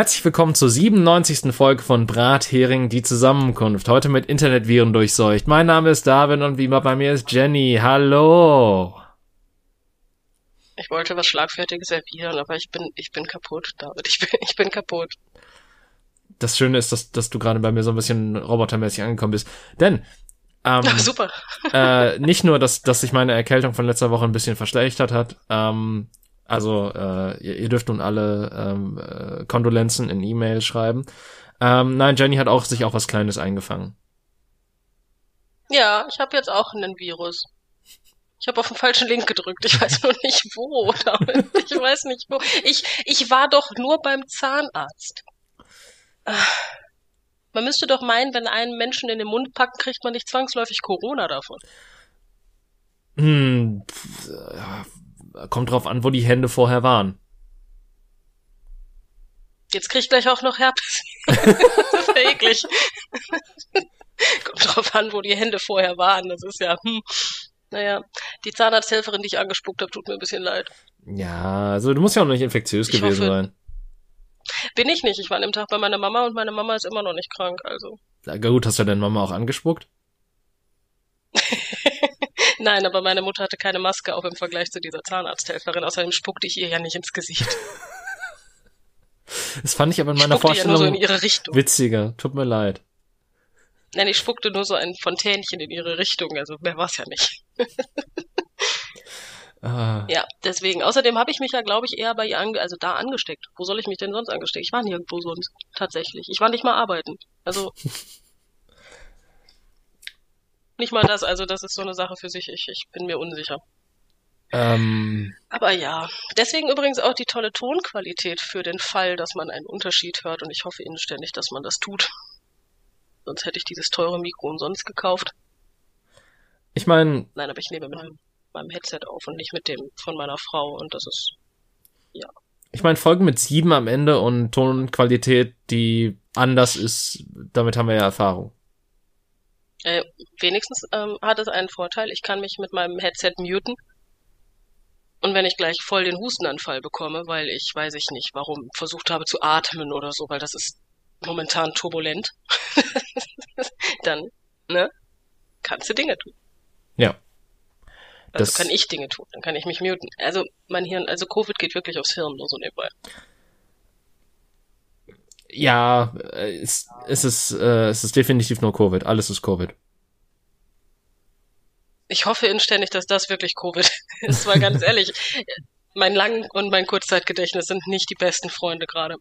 Herzlich willkommen zur 97. Folge von Brathering, die Zusammenkunft. Heute mit Internetviren durchseucht. Mein Name ist David und wie immer bei mir ist Jenny. Hallo. Ich wollte was Schlagfertiges erwidern, aber ich bin, ich bin kaputt, David. Ich bin, ich bin kaputt. Das Schöne ist, dass, dass du gerade bei mir so ein bisschen robotermäßig angekommen bist. Denn ähm, Ach, super. äh, nicht nur, dass, dass sich meine Erkältung von letzter Woche ein bisschen verschlechtert hat, ähm, also äh, ihr, ihr dürft nun alle ähm, äh, Kondolenzen in E-Mail schreiben. Ähm, nein, Jenny hat auch sich auch was Kleines eingefangen. Ja, ich habe jetzt auch einen Virus. Ich habe auf den falschen Link gedrückt. Ich weiß nur nicht wo. David. Ich weiß nicht wo. Ich, ich war doch nur beim Zahnarzt. Ah. Man müsste doch meinen, wenn einen Menschen in den Mund packt, kriegt man nicht zwangsläufig Corona davon. Hm, kommt drauf an, wo die Hände vorher waren. Jetzt krieg ich gleich auch noch Herpes. das ist ja eklig. Kommt drauf an, wo die Hände vorher waren. Das ist ja, hm. Naja, die Zahnarzthelferin, die ich angespuckt habe, tut mir ein bisschen leid. Ja, also du musst ja auch noch nicht infektiös Ich gewesen hoffe- sein. Bin ich nicht. Ich war an dem Tag bei meiner Mama und meine Mama ist immer noch nicht krank. Also Ja, gut, hast du deine Mama auch angespuckt? nein, aber meine Mutter hatte keine Maske auf im Vergleich zu dieser Zahnarzthelferin. Außerdem spuckte ich ihr ja nicht ins Gesicht. Das fand ich aber in Ich meiner spuckte ja nur so in Vorstellung ihre Richtung. witziger. Tut mir leid. Nein, ich spuckte nur so ein Fontänchen in ihre Richtung. Also mehr war's ja nicht. Ah, Ja, deswegen. Außerdem habe ich mich ja, glaube ich, eher bei ihr ange also da angesteckt. Wo soll ich mich denn sonst angesteckt? Ich war nirgendwo sonst. Tatsächlich. Ich war nicht mal arbeiten. Also. Nicht mal das. Also das ist so eine Sache für sich. Ich, ich bin mir unsicher. ähm, Aber ja. Deswegen übrigens auch die tolle Tonqualität für den Fall, dass man einen Unterschied hört. Und ich hoffe inständig, dass man das tut. Sonst hätte ich dieses teure Mikro umsonst gekauft. ich meine, Nein, aber ich nehme mit meinem, meinem Headset auf und nicht mit dem von meiner Frau. Und das ist ich meine Folgen mit sieben am Ende und Tonqualität, die anders ist, damit haben wir ja Erfahrung. Äh, wenigstens ähm, hat es einen Vorteil. Ich kann mich mit meinem Headset muten. Und wenn ich gleich voll den Hustenanfall bekomme, weil ich, weiß ich nicht, warum, versucht habe zu atmen oder so, weil das ist momentan turbulent, dann, ne, kannst du Dinge tun. Ja. Also Das- kann ich Dinge tun, dann kann ich mich muten. Also mein Hirn, also Covid geht wirklich aufs Hirn, nur so nebenbei. Ja, äh, es, es ist äh, es ist definitiv nur Covid. Alles ist Covid. Ich hoffe inständig, dass das wirklich Covid ist, weil ganz ehrlich, mein Lang- und mein Kurzzeitgedächtnis sind nicht die besten Freunde gerade.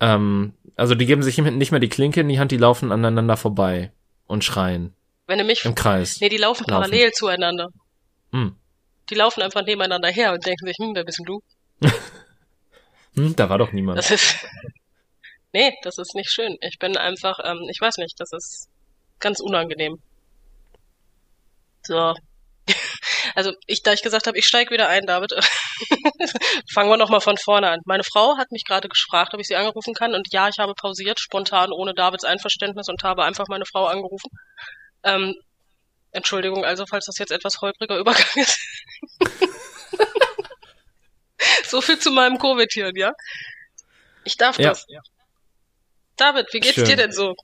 Ähm, also die geben sich nicht mehr die Klinke in die Hand, die laufen aneinander vorbei und schreien Wenn du mich im Kreis. Nee, die laufen Laufen. parallel zueinander. Hm. Die laufen einfach nebeneinander her und denken sich, hm, wer bist denn du? Hm, da war doch niemand. Das ist. Nee, das ist nicht schön. Ich bin einfach, ähm, ich weiß nicht, das ist ganz unangenehm. So. Also, ich, da ich gesagt habe, ich steig wieder ein, David, fangen wir nochmal von vorne an. Meine Frau hat mich gerade gefragt, ob ich sie angerufen kann. Und ja, ich habe pausiert, spontan, ohne Davids Einverständnis und habe einfach meine Frau angerufen. Ähm, Entschuldigung, also, falls das jetzt etwas holpriger Übergang ist. so viel zu meinem Covid-Hirn, ja? Ich darf Ja. das. David, wie geht's Schön. dir denn so?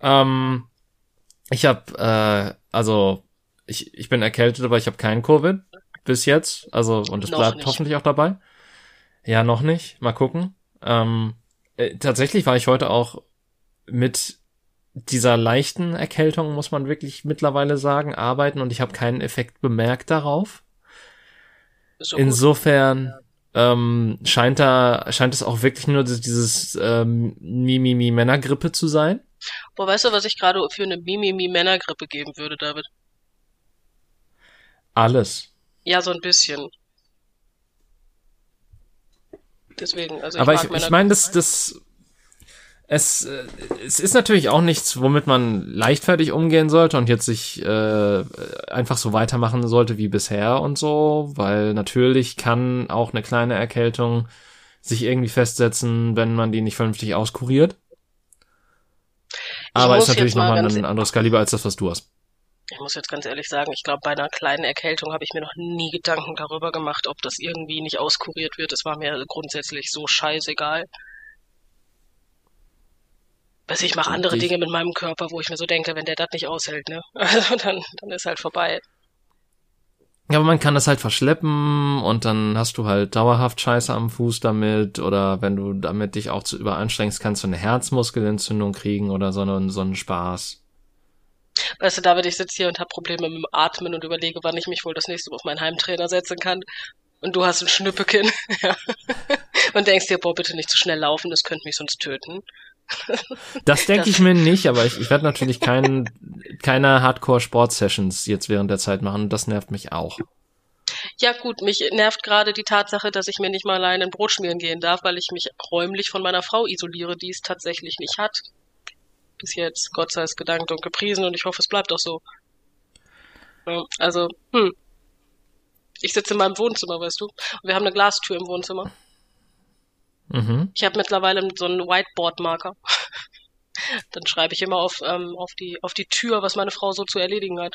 Ähm, ich habe äh, also ich ich bin erkältet, aber ich habe keinen Covid bis jetzt. Also und es bleibt nicht. hoffentlich auch dabei. Ja, noch nicht. Mal gucken. Ähm, äh, tatsächlich war ich heute auch mit dieser leichten Erkältung, muss man wirklich mittlerweile sagen, arbeiten und ich habe keinen Effekt bemerkt darauf. Insofern ähm, scheint da scheint es auch wirklich nur dieses ähm, Mimimi Männergrippe zu sein. Boah, weißt du, was ich gerade für eine Mimimi-Männergrippe geben würde, David? Alles. Ja, so ein bisschen. Deswegen, also ich Aber ich, ich meine, das, das, es, äh, es ist natürlich auch nichts, womit man leichtfertig umgehen sollte und jetzt sich äh, einfach so weitermachen sollte wie bisher und so, weil natürlich kann auch eine kleine Erkältung sich irgendwie festsetzen, wenn man die nicht vernünftig auskuriert. Aber ist natürlich nochmal ein anderes Kaliber als das, was du hast. ich muss jetzt ganz ehrlich sagen, ich glaube, bei einer kleinen Erkältung habe ich mir noch nie Gedanken darüber gemacht, ob das irgendwie nicht auskuriert wird. Es war mir grundsätzlich so scheißegal. Weiß ich mache andere Dinge mit meinem Körper, wo ich mir so denke, wenn der das nicht aushält, ne? Also dann, dann ist halt vorbei. Ja, aber man kann das halt verschleppen und dann hast du halt dauerhaft Scheiße am Fuß damit oder wenn du damit dich auch zu überanstrengst, kannst du eine Herzmuskelentzündung kriegen oder so einen, so einen Spaß. Weißt du, David, ich sitze hier und habe Probleme mit dem Atmen und überlege, wann ich mich wohl das nächste Mal auf meinen Heimtrainer setzen kann. Und du hast ein Schnüppekinn. ja. Und denkst dir, boah, bitte nicht zu schnell laufen, das könnte mich sonst töten. Das denke ich mir nicht, aber ich, ich werde natürlich kein, keine Hardcore-Sport-Sessions jetzt während der Zeit machen. Das nervt mich auch. Ja gut, mich nervt gerade die Tatsache, dass ich mir nicht mal allein ein Brot schmieren gehen darf, weil ich mich räumlich von meiner Frau isoliere, die es tatsächlich nicht hat. Bis jetzt, Gott sei es gedankt und gepriesen und ich hoffe, es bleibt auch so. Also, hm. Ich sitze in meinem Wohnzimmer, weißt du. Und wir haben eine Glastür im Wohnzimmer. Mhm. Ich habe mittlerweile so einen Whiteboard-Marker. Dann schreibe ich immer auf, ähm, auf, die, auf die Tür, was meine Frau so zu erledigen hat.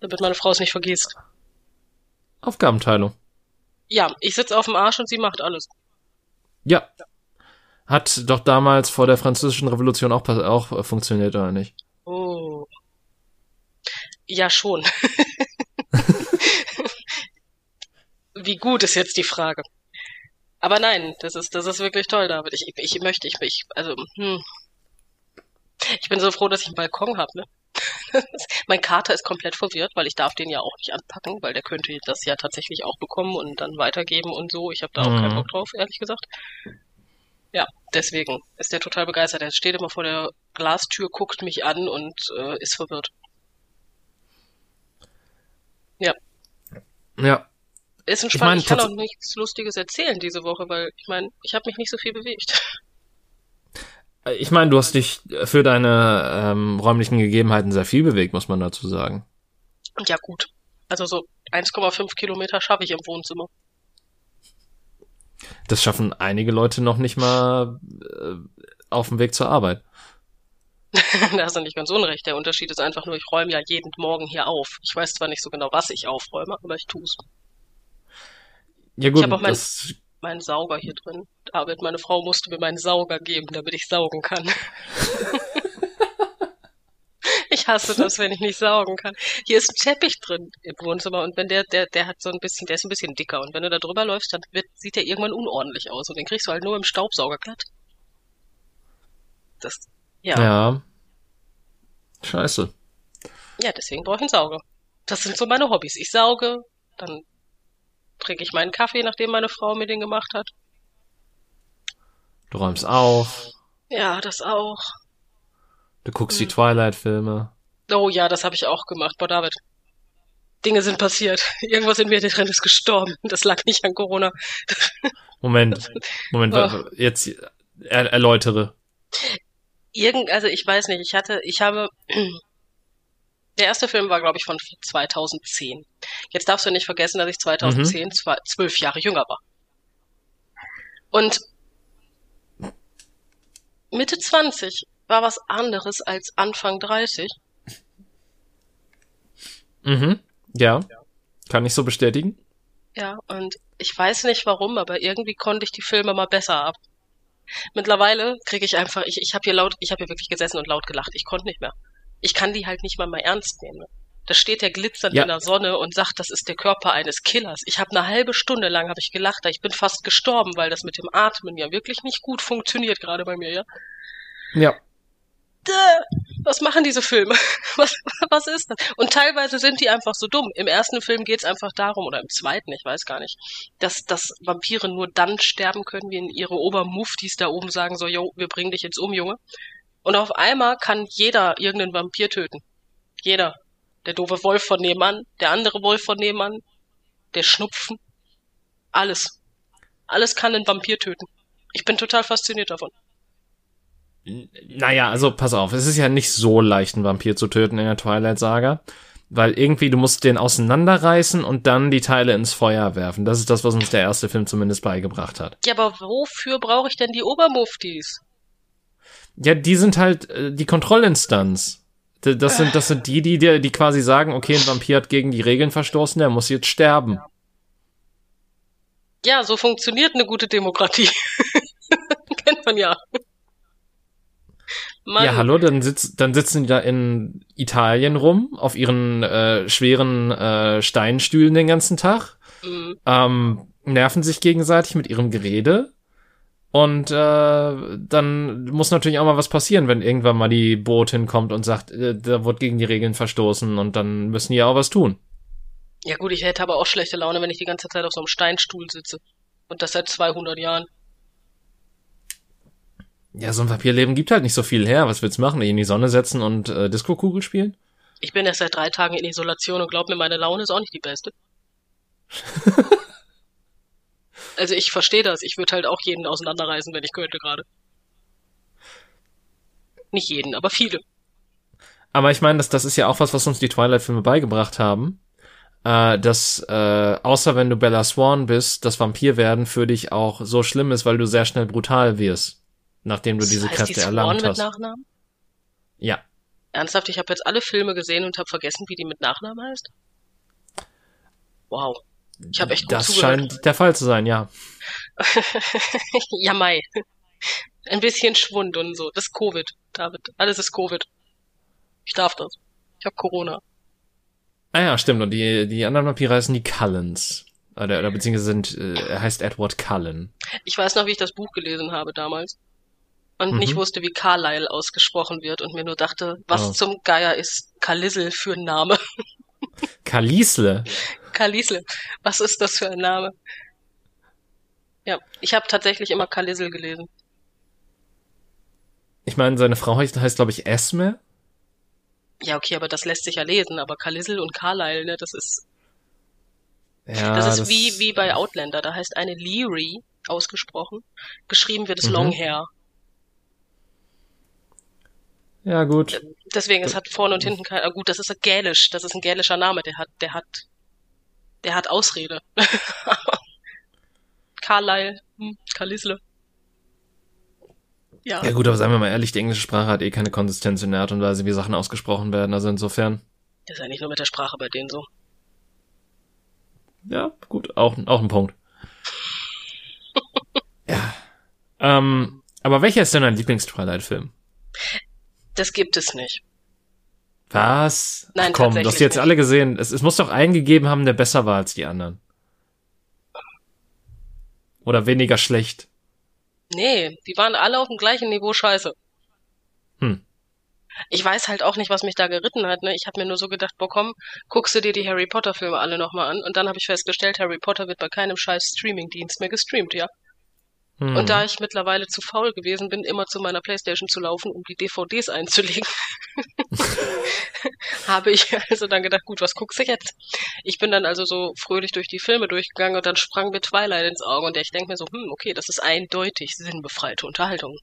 Damit meine Frau es nicht vergisst. Aufgabenteilung. Ja, ich sitze auf dem Arsch und sie macht alles. Ja. Hat doch damals vor der französischen Revolution auch, auch äh, funktioniert, oder nicht? Oh. Ja, schon. Wie gut ist jetzt die Frage? Aber nein, das ist, das ist wirklich toll, David. Ich, ich möchte, ich, ich, also, hm. Ich bin so froh, dass ich einen Balkon habe, ne? mein Kater ist komplett verwirrt, weil ich darf den ja auch nicht anpacken, weil der könnte das ja tatsächlich auch bekommen und dann weitergeben und so. Ich habe da auch mhm. keinen Bock drauf, ehrlich gesagt. Ja, deswegen ist der total begeistert. Er steht immer vor der Glastür, guckt mich an und äh, ist verwirrt. Ja. Ja, ist ein Spannend. Ich, mein, ich kann auch nichts Lustiges erzählen diese Woche, weil ich meine, ich habe mich nicht so viel bewegt. Ich meine, du hast dich für deine ähm, räumlichen Gegebenheiten sehr viel bewegt, muss man dazu sagen. Ja gut. Also so 1,5 Kilometer schaffe ich im Wohnzimmer. Das schaffen einige Leute noch nicht mal äh, auf dem Weg zur Arbeit. da hast du nicht ganz unrecht. Der Unterschied ist einfach nur, ich räume ja jeden Morgen hier auf. Ich weiß zwar nicht so genau, was ich aufräume, aber ich tue es. Ja gut, ich habe auch mein, meinen Sauger hier drin. David, meine Frau musste mir meinen Sauger geben, damit ich saugen kann. ich hasse das, wenn ich nicht saugen kann. Hier ist ein Teppich drin im Wohnzimmer und wenn der, der, der hat so ein bisschen, der ist ein bisschen dicker und wenn du da drüber läufst, dann wird, sieht der irgendwann unordentlich aus und den kriegst du halt nur im Staubsauger glatt. Das, ja. Ja. Scheiße. Ja, deswegen brauche ich einen Sauger. Das sind so meine Hobbys. Ich sauge, dann trinke ich meinen Kaffee, nachdem meine Frau mir den gemacht hat. Du räumst auf. Ja, das auch. Du guckst hm. die Twilight-Filme. Oh ja, das habe ich auch gemacht. Boah, David. Dinge sind passiert. Irgendwas in mir drin ist gestorben. Das lag nicht an Corona. Moment, Moment, oh. jetzt er, erläutere. Irgend, also ich weiß nicht, ich hatte, ich habe der erste Film war, glaube ich, von 2010. Jetzt darfst du nicht vergessen, dass ich 2010 mhm. zwölf Jahre jünger war. Und Mitte 20 war was anderes als Anfang 30. Mhm. Ja. Kann ich so bestätigen? Ja, und ich weiß nicht warum, aber irgendwie konnte ich die Filme mal besser ab. Mittlerweile kriege ich einfach, ich, ich habe hier laut, ich habe hier wirklich gesessen und laut gelacht. Ich konnte nicht mehr ich kann die halt nicht mal mal ernst nehmen. Da steht der glitzernd ja. in der Sonne und sagt, das ist der Körper eines Killers. Ich habe eine halbe Stunde lang habe ich gelacht, ich bin fast gestorben, weil das mit dem Atmen ja wirklich nicht gut funktioniert gerade bei mir, ja. Ja. Was machen diese Filme? Was, was ist das? Und teilweise sind die einfach so dumm. Im ersten Film geht es einfach darum, oder im zweiten, ich weiß gar nicht, dass, dass Vampire nur dann sterben können, wenn ihre Obermuftis da oben sagen so, jo, wir bringen dich jetzt um, Junge. Und auf einmal kann jeder irgendeinen Vampir töten. Jeder. Der doofe Wolf von nebenan, der andere Wolf von nebenan, der Schnupfen. Alles. Alles kann einen Vampir töten. Ich bin total fasziniert davon. Naja, also pass auf, es ist ja nicht so leicht, einen Vampir zu töten in der Twilight-Saga. Weil irgendwie, du musst den auseinanderreißen und dann die Teile ins Feuer werfen. Das ist das, was uns der erste Film zumindest beigebracht hat. Ja, aber wofür brauche ich denn die Obermuftis? Ja, die sind halt äh, die Kontrollinstanz. Das sind, das sind die, die, die quasi sagen, okay, ein Vampir hat gegen die Regeln verstoßen, der muss jetzt sterben. Ja, so funktioniert eine gute Demokratie. Kennt man ja. Mann. Ja, hallo, dann, sitz, dann sitzen die da in Italien rum, auf ihren äh, schweren äh, Steinstühlen den ganzen Tag, mhm. ähm, nerven sich gegenseitig mit ihrem Gerede. Und äh, dann muss natürlich auch mal was passieren, wenn irgendwann mal die Botin kommt und sagt, äh, da wird gegen die Regeln verstoßen und dann müssen die ja auch was tun. Ja gut, ich hätte aber auch schlechte Laune, wenn ich die ganze Zeit auf so einem Steinstuhl sitze. Und das seit 200 Jahren. Ja, so ein Papierleben gibt halt nicht so viel her. Was willst du machen? In die Sonne setzen und äh, Disco-Kugel spielen? Ich bin erst seit drei Tagen in Isolation und glaub mir, meine Laune ist auch nicht die beste. also ich verstehe das. Ich würde halt auch jeden auseinanderreißen, wenn ich könnte gerade. Nicht jeden, aber viele. Aber ich meine, das, das ist ja auch was, was uns die Twilight-Filme beigebracht haben. Äh, dass, äh, außer wenn du Bella Swan bist, das Vampirwerden für dich auch so schlimm ist, weil du sehr schnell brutal wirst nachdem du das diese heißt Kräfte die erlangt hast. Mit Nachnamen? Ja. Ernsthaft, ich habe jetzt alle Filme gesehen und habe vergessen, wie die mit Nachnamen heißt. Wow. Ich habe echt gut Das zugehört. scheint der Fall zu sein, ja. ja, Mai. Ein bisschen Schwund und so. Das ist Covid, David. Alles ist Covid. Ich darf das. Ich habe Corona. Ah ja, stimmt. Und die, die anderen Vampire heißen die Cullens. Oder, oder beziehungsweise sind, äh, er heißt Edward Cullen. Ich weiß noch, wie ich das Buch gelesen habe damals und mhm. nicht wusste, wie Carlyle ausgesprochen wird und mir nur dachte, was oh. zum Geier ist Kalisel für ein Name? Kalisle? Kalisle. Was ist das für ein Name? Ja, ich habe tatsächlich immer Kalisel gelesen. Ich meine, seine Frau heißt, heißt glaube ich, Esme. Ja, okay, aber das lässt sich ja lesen, aber Kalisel und Carlyle, ne, das ist. Ja, das ist das wie, wie bei Outlander, da heißt eine Leary ausgesprochen. Geschrieben wird es mhm. Longhair. Ja, gut. Deswegen, es hat vorne und hinten kein, ah, gut, das ist gälisch, das ist ein gälischer Name, der hat, der hat, der hat Ausrede. Carlyle, hm, Kalisle. Ja. Ja gut, aber seien wir mal ehrlich, die englische Sprache hat eh keine Konsistenz in der Art und Weise, wie Sachen ausgesprochen werden, also insofern. Das ist ja nicht nur mit der Sprache bei denen so. Ja, gut, auch, auch ein Punkt. ja. Ähm, aber welcher ist denn dein Lieblings-Twilight-Film? Das gibt es nicht. Was? Nein, Ach komm, du hast jetzt nicht. alle gesehen. Es, es muss doch einen gegeben haben, der besser war als die anderen. Oder weniger schlecht. Nee, die waren alle auf dem gleichen Niveau scheiße. Hm. Ich weiß halt auch nicht, was mich da geritten hat. Ne? Ich habe mir nur so gedacht, boah komm, guckst du dir die Harry Potter Filme alle nochmal an. Und dann habe ich festgestellt, Harry Potter wird bei keinem scheiß Streaming-Dienst mehr gestreamt, ja. Hm. Und da ich mittlerweile zu faul gewesen bin, immer zu meiner Playstation zu laufen, um die DVDs einzulegen, habe ich also dann gedacht, gut, was guckst du jetzt? Ich bin dann also so fröhlich durch die Filme durchgegangen und dann sprang mir Twilight ins Auge und ich denke mir so, hm, okay, das ist eindeutig sinnbefreite Unterhaltung.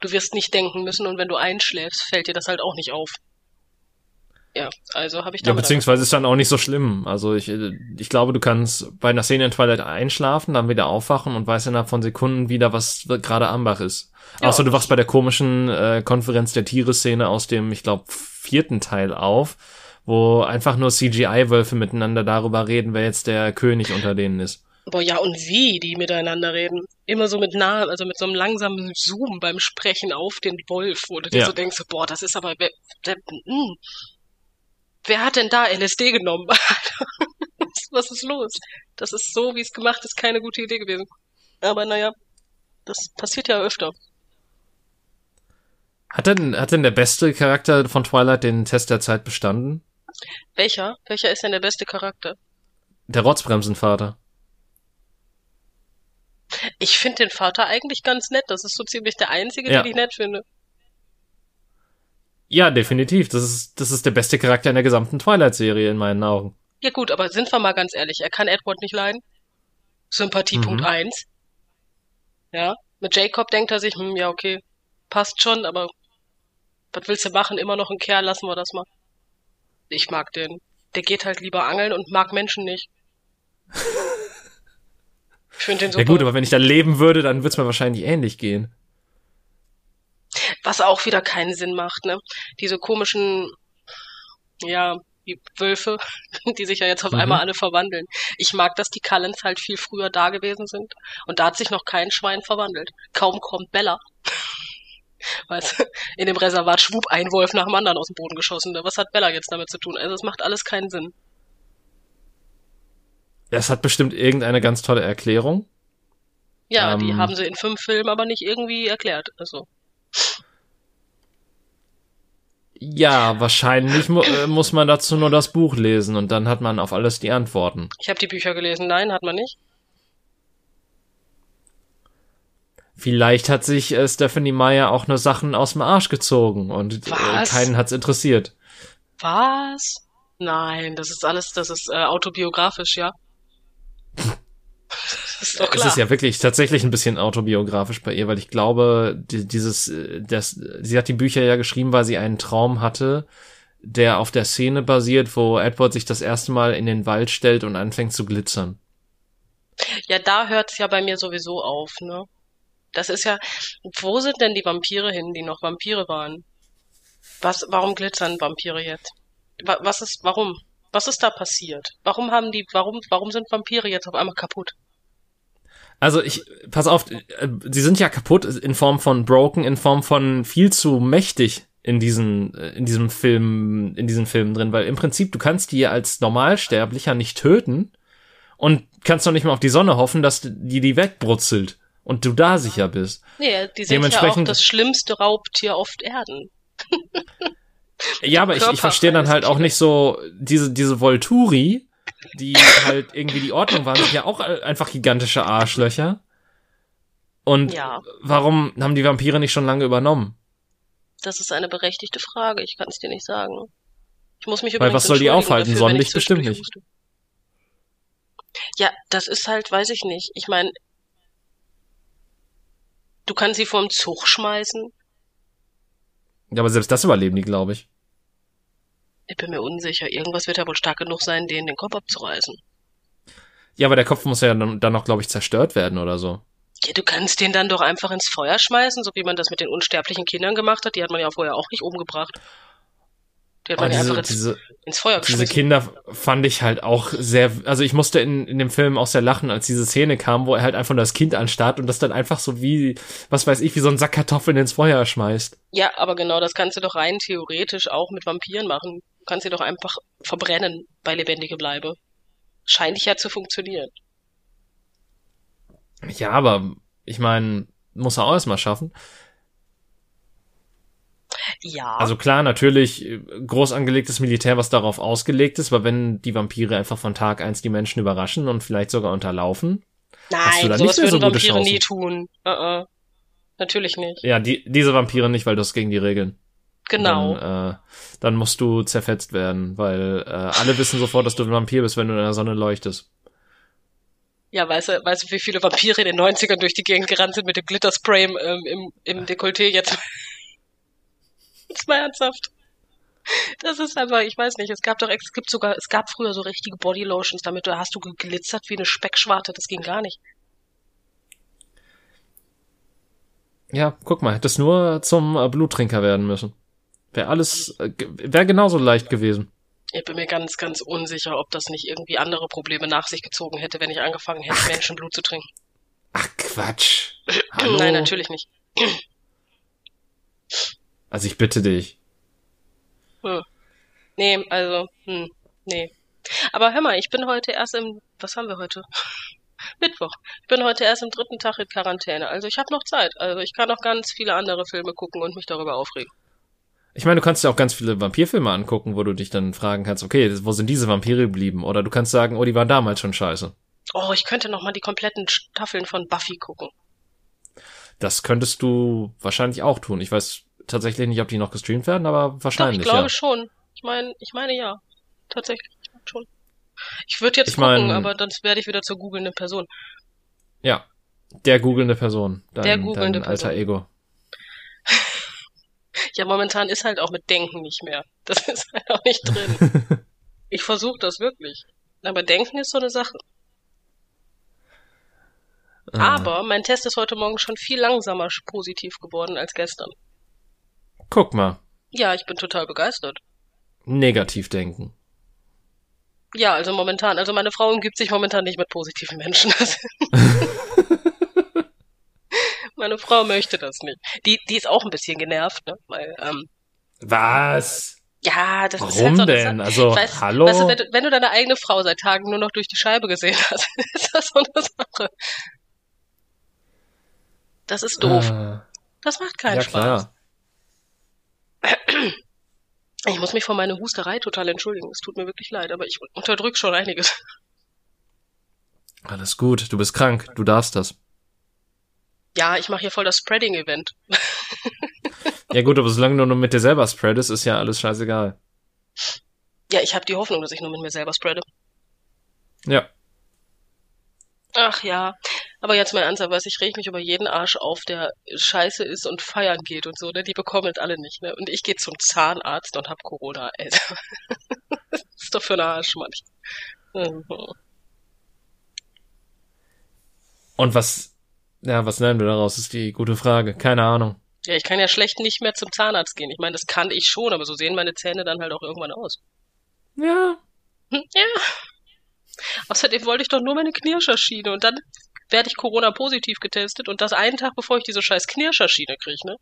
Du wirst nicht denken müssen und wenn du einschläfst, fällt dir das halt auch nicht auf. Ja, also habe ich Ja, beziehungsweise ist dann auch nicht so schlimm. Also ich, ich glaube, du kannst bei einer Szene in Twilight einschlafen, dann wieder aufwachen und weißt innerhalb von Sekunden wieder, was gerade Ambach ist. Ja. Außer du wachst bei der komischen äh, Konferenz der Tiere-Szene aus dem, ich glaube, vierten Teil auf, wo einfach nur CGI-Wölfe miteinander darüber reden, wer jetzt der König unter denen ist. Boah, ja, und wie die miteinander reden. Immer so mit nah, also mit so einem langsamen Zoom beim Sprechen auf den Wolf, wo du dir ja. so denkst, boah, das ist aber, mh, wer hat denn da LSD genommen? Was ist los? Das ist so, wie es gemacht ist, keine gute Idee gewesen. Aber naja, das passiert ja öfter. Hat denn, hat denn der beste Charakter von Twilight den Test der Zeit bestanden? Welcher? Welcher ist denn der beste Charakter? Der Rotzbremsenvater. Ich finde den Vater eigentlich ganz nett. Das ist so ziemlich der einzige, ja. den ich nett finde. Ja, definitiv. Das ist, das ist der beste Charakter in der gesamten Twilight-Serie in meinen Augen. Ja gut, aber sind wir mal ganz ehrlich, er kann Edward nicht leiden. Sympathie mhm. Punkt eins. Ja, mit Jacob denkt er sich, hm, ja okay, passt schon, aber was willst du machen? Immer noch ein Kerl, lassen wir das mal. Ich mag den. Der geht halt lieber angeln und mag Menschen nicht. ich finde den super. Ja gut, aber wenn ich da leben würde, dann würde es mir wahrscheinlich ähnlich gehen. Was auch wieder keinen Sinn macht, ne? Diese komischen, ja, die Wölfe, die sich ja jetzt auf Mhm. einmal alle verwandeln. Ich mag, dass die Cullens halt viel früher da gewesen sind. Und da hat sich noch kein Schwein verwandelt. Kaum kommt Bella. Weißt in dem Reservat schwupp ein Wolf nach dem anderen aus dem Boden geschossen. Was hat Bella jetzt damit zu tun? Also es macht alles keinen Sinn. Es hat bestimmt irgendeine ganz tolle Erklärung. Ja, die Ähm. haben sie in fünf Filmen aber nicht irgendwie erklärt. Also, Ja, wahrscheinlich mu äh, muss man dazu nur das Buch lesen und dann hat man auf alles die Antworten. ich habe die Bücher gelesen. Nein, hat man nicht. Vielleicht hat sich äh, Stephanie Meyer auch nur Sachen aus dem Arsch gezogen und äh, keinen hat's interessiert. Was? Nein, das ist alles, das ist äh, autobiografisch, ja. Das ist doch Es klar. ist ja wirklich tatsächlich ein bisschen autobiografisch bei ihr, weil ich glaube, die, dieses, äh, das, sie hat die Bücher ja geschrieben, weil sie einen Traum hatte, der auf der Szene basiert, wo Edward sich das erste Mal in den Wald stellt und anfängt zu glitzern. Ja, da hört's ja bei mir sowieso auf, ne? Das ist ja, wo sind denn die Vampire hin, die noch Vampire waren? Was, warum glitzern Vampire jetzt? Wa, was ist, warum? Was ist da passiert? Warum haben die, warum, warum sind Vampire jetzt auf einmal kaputt? Also ich, pass auf, äh, sie sind ja kaputt in Form von broken, in Form von viel zu mächtig in diesen, äh, in diesem Film, in diesen Filmen drin, weil im Prinzip du kannst die als Normalsterblicher nicht töten und kannst doch nicht mal auf die Sonne hoffen, dass die die wegbrutzelt und du da sicher bist. Nee, die sind ja auch das schlimmste Raubtier auf Erden. Ja, aber ich, ich verstehe dann halt auch nicht so diese diese Volturi, die halt irgendwie die Ordnung waren, sind ja auch einfach gigantische Arschlöcher. Und Ja. warum haben die Vampire nicht schon lange übernommen? Das ist eine berechtigte Frage. Ich kann es dir nicht sagen. Ich muss mich Weil was soll die aufhalten? dafür, Sonnenlicht bestimmt huste. Ja, das ist halt, weiß ich nicht. Ich meine, du kannst sie vom Zug schmeißen. Ja, aber selbst das überleben die, glaube ich. Ich bin mir unsicher. Irgendwas wird ja wohl stark genug sein, denen den Kopf abzureißen. Ja, aber der Kopf muss ja dann, noch, glaube ich, zerstört werden oder so. Ja, du kannst den dann doch einfach ins Feuer schmeißen, so wie man das mit den unsterblichen Kindern gemacht hat. Die hat man ja vorher auch nicht umgebracht. Die hat man ja diese, einfach ins, diese, ins Feuer diese geschmissen. Kinder fand ich halt auch sehr, also ich musste in, in dem Film auch sehr lachen, als diese Szene kam, wo er halt einfach nur das Kind anstarrt und das dann einfach so wie, was weiß ich, wie so ein Sack Kartoffeln ins Feuer schmeißt. Ja, aber genau, das kannst du doch rein theoretisch auch mit Vampiren machen. Du kannst sie doch einfach verbrennen bei lebendige Bleibe. Scheint ja zu funktionieren. Ja, aber ich meine, muss er auch erstmal schaffen. Ja. Also klar, natürlich äh, groß angelegtes Militär, was darauf ausgelegt ist, aber wenn die Vampire einfach von Tag eins die Menschen überraschen und vielleicht sogar unterlaufen. hast du Nein, da sowas nicht so würden gute Vampire nie Chancen? tun. Uh -uh. Natürlich nicht. Ja, die, diese Vampire nicht, weil das gegen die Regeln. Genau. Dann, äh, dann musst du zerfetzt werden, weil äh, alle wissen sofort, dass du ein Vampir bist, wenn du in der Sonne leuchtest. Ja, weißt du, weißt du, wie viele Vampire in den 90ern durch die Gegend gerannt sind mit dem Glitterspray im, ähm, im, im Dekolleté jetzt? jetzt mal ernsthaft. Das ist einfach, ich weiß nicht, es gab doch, es gibt sogar, es gab früher so richtige Bodylotions, damit du hast du geglitzert wie eine Speckschwarte, das ging gar nicht. Ja, guck mal, hättest nur zum äh, Bluttrinker werden müssen. Wäre alles, äh, wäre genauso leicht gewesen. Ich bin mir ganz, ganz unsicher, ob das nicht irgendwie andere Probleme nach sich gezogen hätte, wenn ich angefangen hätte, Menschenblut zu trinken. Ach Quatsch. Hallo? Nein, natürlich nicht. Also ich bitte dich. Hm. Nee, also, hm, nee. Aber hör mal, ich bin heute erst im, was haben wir heute? Mittwoch. Ich bin heute erst im dritten Tag in Quarantäne. Also ich habe noch Zeit. Also ich kann noch ganz viele andere Filme gucken und mich darüber aufregen. Ich meine, du kannst dir auch ganz viele Vampirfilme angucken, wo du dich dann fragen kannst, okay, wo sind diese Vampire geblieben? Oder du kannst sagen, oh, die waren damals schon scheiße. Oh, ich könnte noch mal die kompletten Staffeln von Buffy gucken. Das könntest du wahrscheinlich auch tun. Ich weiß tatsächlich nicht, ob die noch gestreamt werden, aber Doch, wahrscheinlich, ich glaube ja. schon. Ich meine, ich meine ja. Tatsächlich schon. Ich würde jetzt Ich mein- gucken, aber dann werde ich wieder zur googelnden Person. Ja. Der googelnde Person. Dein, Der googelnde dein alter Person. Ego. Ja, momentan ist halt auch mit Denken nicht mehr. Das ist halt auch nicht drin. Ich versuche das wirklich. Aber Denken ist so eine Sache. Ah. Aber mein Test ist heute Morgen schon viel langsamer positiv geworden als gestern. Guck mal. Ja, ich bin total begeistert. Negativ denken. Ja, also momentan, also meine Frau umgibt sich momentan nicht mit positiven Menschen. meine Frau möchte das nicht. Die, die ist auch ein bisschen genervt, ne? Weil, ähm, Was? ja, das ist Warum halt so eine denn? Sache. Also, Weißt- hallo? Weißt du, wenn, du, wenn du deine eigene Frau seit Tagen nur noch durch die Scheibe gesehen hast, ist das so eine Sache. Das ist doof. Äh, Das macht keinen ja, Spaß. klar. Ich muss mich für meine Husterei total entschuldigen. Es tut mir wirklich leid, aber ich unterdrück schon einiges. Alles gut. Du bist krank. Du darfst das. Ja, ich mache hier voll das Spreading-Event. Ja gut, aber solange du nur mit dir selber spreadest, ist ja alles scheißegal. Ja, ich habe die Hoffnung, dass ich nur mit mir selber spreade. Ja. Ach ja. Aber jetzt mal ernsthaft, was ich reg mich über jeden Arsch auf, der scheiße ist und feiern geht und so, ne? Die bekommen es alle nicht, ne? Und ich gehe zum Zahnarzt und hab Corona, ey. das ist doch für ein Arsch, manch. Mhm. Und was, ja, was lernen wir daraus, ist die gute Frage. Keine Ahnung. Ja, ich kann ja schlecht nicht mehr zum Zahnarzt gehen. Ich meine, das kann ich schon, aber so sehen meine Zähne dann halt auch irgendwann aus. Ja. Hm, Ja. Außerdem wollte ich doch nur meine Knirscherschiene und dann werde ich Corona-positiv getestet und das einen Tag, bevor ich diese scheiß Knirscherschiene kriege, ne?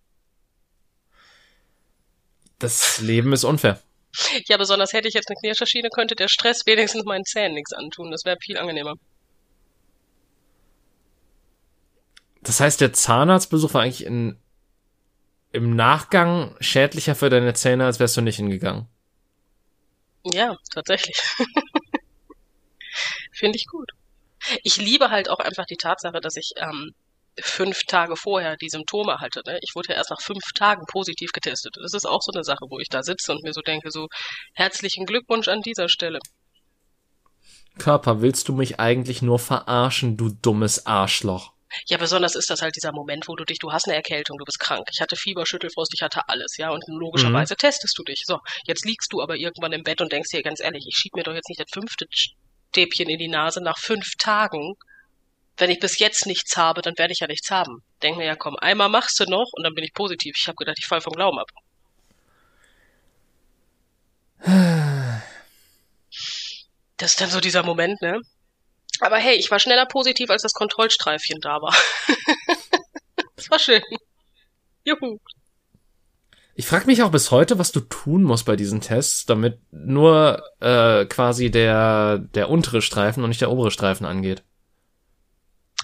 Das Leben ist unfair. Ja, besonders hätte ich jetzt eine Knirscherschiene, könnte der Stress wenigstens meinen Zähnen nichts antun. Das wäre viel angenehmer. Das heißt, der Zahnarztbesuch war eigentlich in, im Nachgang schädlicher für deine Zähne, als wärst du nicht hingegangen. Ja, tatsächlich. Finde ich gut. Ich liebe halt auch einfach die Tatsache, dass ich ähm, fünf Tage vorher die Symptome hatte. Ne? Ich wurde ja erst nach fünf Tagen positiv getestet. Das ist auch so eine Sache, wo ich da sitze und mir so denke, so herzlichen Glückwunsch an dieser Stelle. Körper, willst du mich eigentlich nur verarschen, du dummes Arschloch? Ja, besonders ist das halt dieser Moment, wo du dich, du hast eine Erkältung, du bist krank. Ich hatte Fieber, Schüttelfrost, ich hatte alles, ja, und logischerweise testest du dich. So, jetzt liegst du aber irgendwann im Bett und denkst dir ganz ehrlich, ich schieb mir doch jetzt nicht das fünfte Stäbchen in die Nase nach fünf Tagen. Wenn ich bis jetzt nichts habe, dann werde ich ja nichts haben. Denk mir ja, komm, einmal machst du noch und dann bin ich positiv. Ich habe gedacht, ich fall vom Glauben ab. Das ist dann so dieser Moment, ne? Aber hey, ich war schneller positiv, als das Kontrollstreifchen da war. das war schön. Juhu. Ich frage mich auch bis heute, was du tun musst bei diesen Tests, damit nur äh, quasi der, der untere Streifen und nicht der obere Streifen angeht.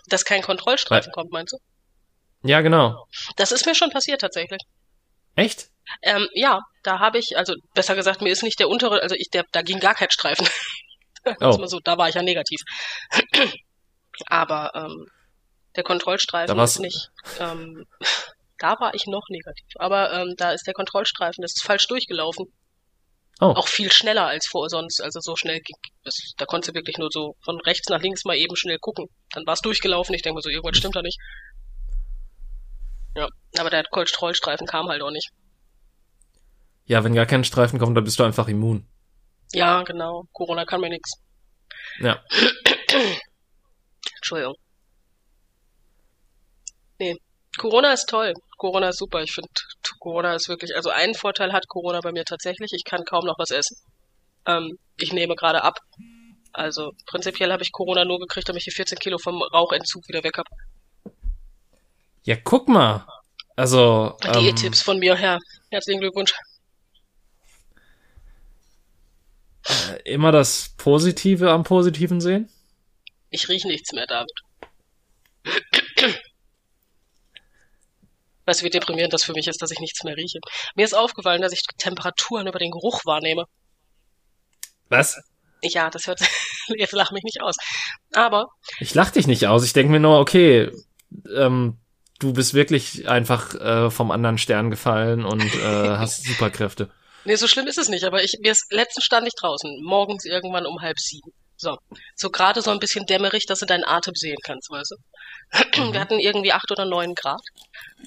Dass kein Kontrollstreifen kommt, meinst du? Ja, genau. Das ist mir schon passiert tatsächlich. Echt? Ähm, ja, da habe ich, also besser gesagt, mir ist nicht der untere, also ich, der, da ging gar kein Streifen. Oh. so, da war ich ja negativ. Aber ähm, der Kontrollstreifen ist nicht. Ähm, da war ich noch negativ. Aber ähm, da ist der Kontrollstreifen, das ist falsch durchgelaufen. Oh. Auch viel schneller als vor sonst. Also so schnell ging das, da konntest du wirklich nur so von rechts nach links mal eben schnell gucken. Dann war es durchgelaufen. Ich denke mir so, irgendwas stimmt da nicht. Ja, aber der Kontrollstreifen kam halt auch nicht. Ja, wenn gar kein Streifen kommt, dann bist du einfach immun. Ja, genau. Corona kann mir nix. Ja. Entschuldigung. Nee. Corona ist toll. Corona ist super. Ich finde, Corona ist wirklich, also einen Vorteil hat Corona bei mir tatsächlich. Ich kann kaum noch was essen. Ähm, ich nehme gerade ab. Also prinzipiell habe ich Corona nur gekriegt, damit ich die 14 Kilo vom Rauchentzug wieder weg habe. Ja, guck mal. Also, ähm, Diättipps von mir her. Herzlichen Glückwunsch. äh, immer das Positive am Positiven sehen? Ich rieche nichts mehr, David. Weißt du, wie deprimierend das für mich ist, dass ich nichts mehr rieche? Mir ist aufgefallen, dass ich Temperaturen über den Geruch wahrnehme. Was? Ja, das hört, jetzt lach mich nicht aus. Aber, Ich lach dich nicht aus. Ich denke mir nur, okay, ähm, du bist wirklich einfach äh, vom anderen Stern gefallen und äh, hast Superkräfte. Nee, so schlimm ist es nicht, aber ich, mir ist, letztens stand ich draußen, morgens irgendwann um halb sieben. So, so gerade so ein bisschen dämmerig, dass du deinen Atem sehen kannst, weißt du? Wir hatten irgendwie acht oder neun Grad.